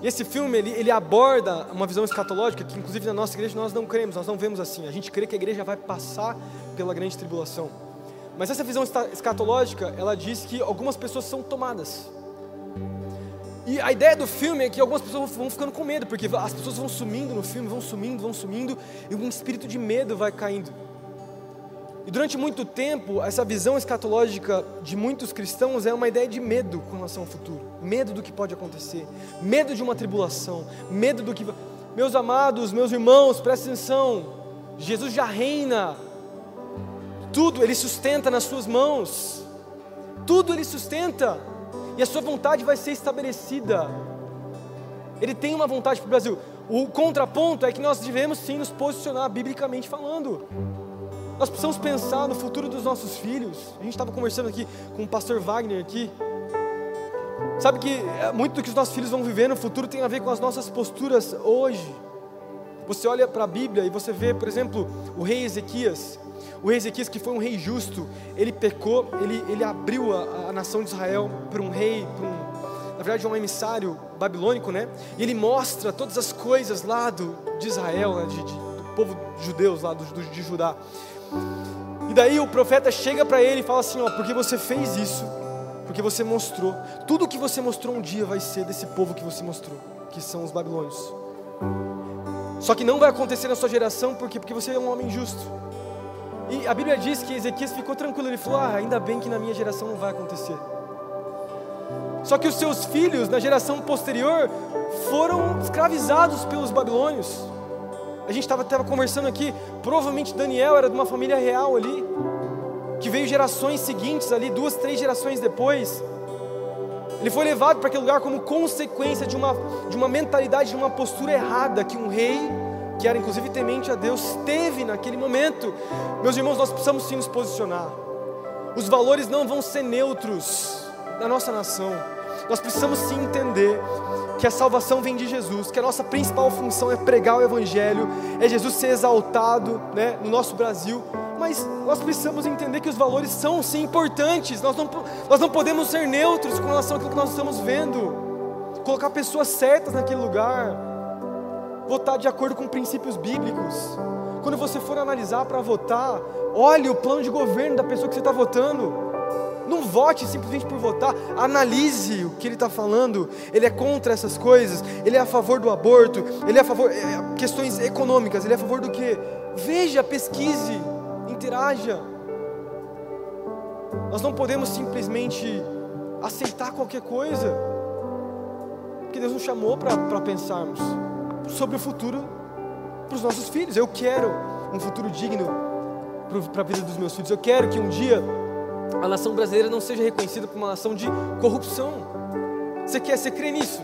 E esse filme, ele, ele aborda uma visão escatológica que, inclusive, na nossa igreja nós não cremos, nós não vemos assim. A gente crê que a igreja vai passar pela grande tribulação. Mas essa visão escatológica, ela diz que algumas pessoas são tomadas. E a ideia do filme é que algumas pessoas vão ficando com medo, porque as pessoas vão sumindo no filme, vão sumindo, vão sumindo, e um espírito de medo vai caindo. E durante muito tempo, essa visão escatológica de muitos cristãos é uma ideia de medo com relação ao futuro, medo do que pode acontecer, medo de uma tribulação, medo do que. Meus amados, meus irmãos, prestem atenção, Jesus já reina, tudo Ele sustenta nas Suas mãos, tudo Ele sustenta e a sua vontade vai ser estabelecida. Ele tem uma vontade para o Brasil. O contraponto é que nós devemos sim nos posicionar biblicamente falando. Nós precisamos pensar no futuro dos nossos filhos. A gente estava conversando aqui com o pastor Wagner aqui. Sabe que é, muito do que os nossos filhos vão viver no futuro tem a ver com as nossas posturas hoje. Você olha para a Bíblia e você vê, por exemplo, o rei Ezequias. O rei Ezequias, que foi um rei justo, ele pecou, ele, ele abriu a, a nação de Israel para um rei, para um, na verdade, um emissário babilônico, né? E ele mostra todas as coisas lá do, de Israel, né? de, de, do povo judeus lá, do, do, de Judá. E daí o profeta chega para ele e fala assim: Ó, porque você fez isso, porque você mostrou, tudo que você mostrou um dia vai ser desse povo que você mostrou, que são os babilônios. Só que não vai acontecer na sua geração, porque porque você é um homem justo. E a Bíblia diz que Ezequias ficou tranquilo, ele falou: ah, ainda bem que na minha geração não vai acontecer. Só que os seus filhos, na geração posterior, foram escravizados pelos babilônios. A gente estava conversando aqui, provavelmente Daniel era de uma família real ali, que veio gerações seguintes ali, duas, três gerações depois. Ele foi levado para aquele lugar como consequência de uma, de uma mentalidade, de uma postura errada que um rei, que era inclusive temente a Deus, teve naquele momento. Meus irmãos, nós precisamos sim nos posicionar. Os valores não vão ser neutros na nossa nação. Nós precisamos sim entender que a salvação vem de Jesus, que a nossa principal função é pregar o Evangelho, é Jesus ser exaltado né, no nosso Brasil, mas nós precisamos entender que os valores são sim importantes, nós não, nós não podemos ser neutros com relação àquilo que nós estamos vendo, colocar pessoas certas naquele lugar, votar de acordo com princípios bíblicos. Quando você for analisar para votar, olhe o plano de governo da pessoa que você está votando. Não vote simplesmente por votar, analise o que ele está falando. Ele é contra essas coisas, ele é a favor do aborto, ele é a favor é, questões econômicas, ele é a favor do que? Veja, pesquise, interaja. Nós não podemos simplesmente aceitar qualquer coisa, porque Deus nos chamou para pensarmos sobre o futuro para os nossos filhos. Eu quero um futuro digno para a vida dos meus filhos. Eu quero que um dia a nação brasileira não seja reconhecida como uma nação de corrupção. Você quer, você crê nisso?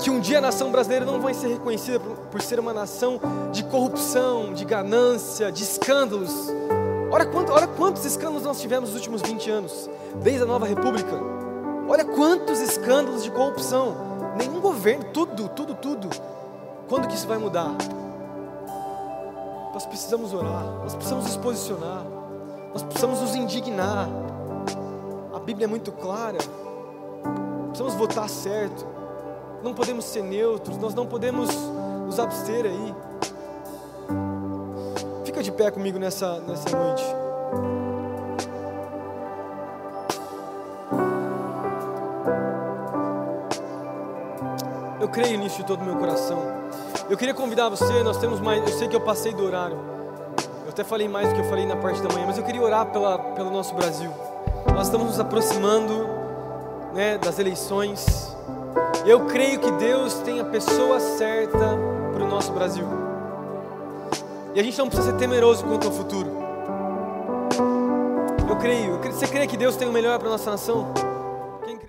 Que um dia a nação brasileira não vai ser reconhecida por, por ser uma nação de corrupção, de ganância, de escândalos. Olha, quanto, olha quantos escândalos nós tivemos nos últimos 20 anos, desde a nova república. Olha quantos escândalos de corrupção. Nenhum governo, tudo, tudo, tudo. Quando que isso vai mudar? Nós precisamos orar, nós precisamos nos posicionar. Nós precisamos nos indignar. A Bíblia é muito clara. Precisamos votar certo. Não podemos ser neutros, nós não podemos nos abster aí. Fica de pé comigo nessa, nessa noite. Eu creio nisso de todo o meu coração. Eu queria convidar você, nós temos mais, eu sei que eu passei do horário. Eu até falei mais do que eu falei na parte da manhã, mas eu queria orar pela, pelo nosso Brasil. Nós estamos nos aproximando né, das eleições. Eu creio que Deus tem a pessoa certa para o nosso Brasil. E a gente não precisa ser temeroso quanto ao futuro. Eu creio. Você crê que Deus tem o melhor para a nossa nação?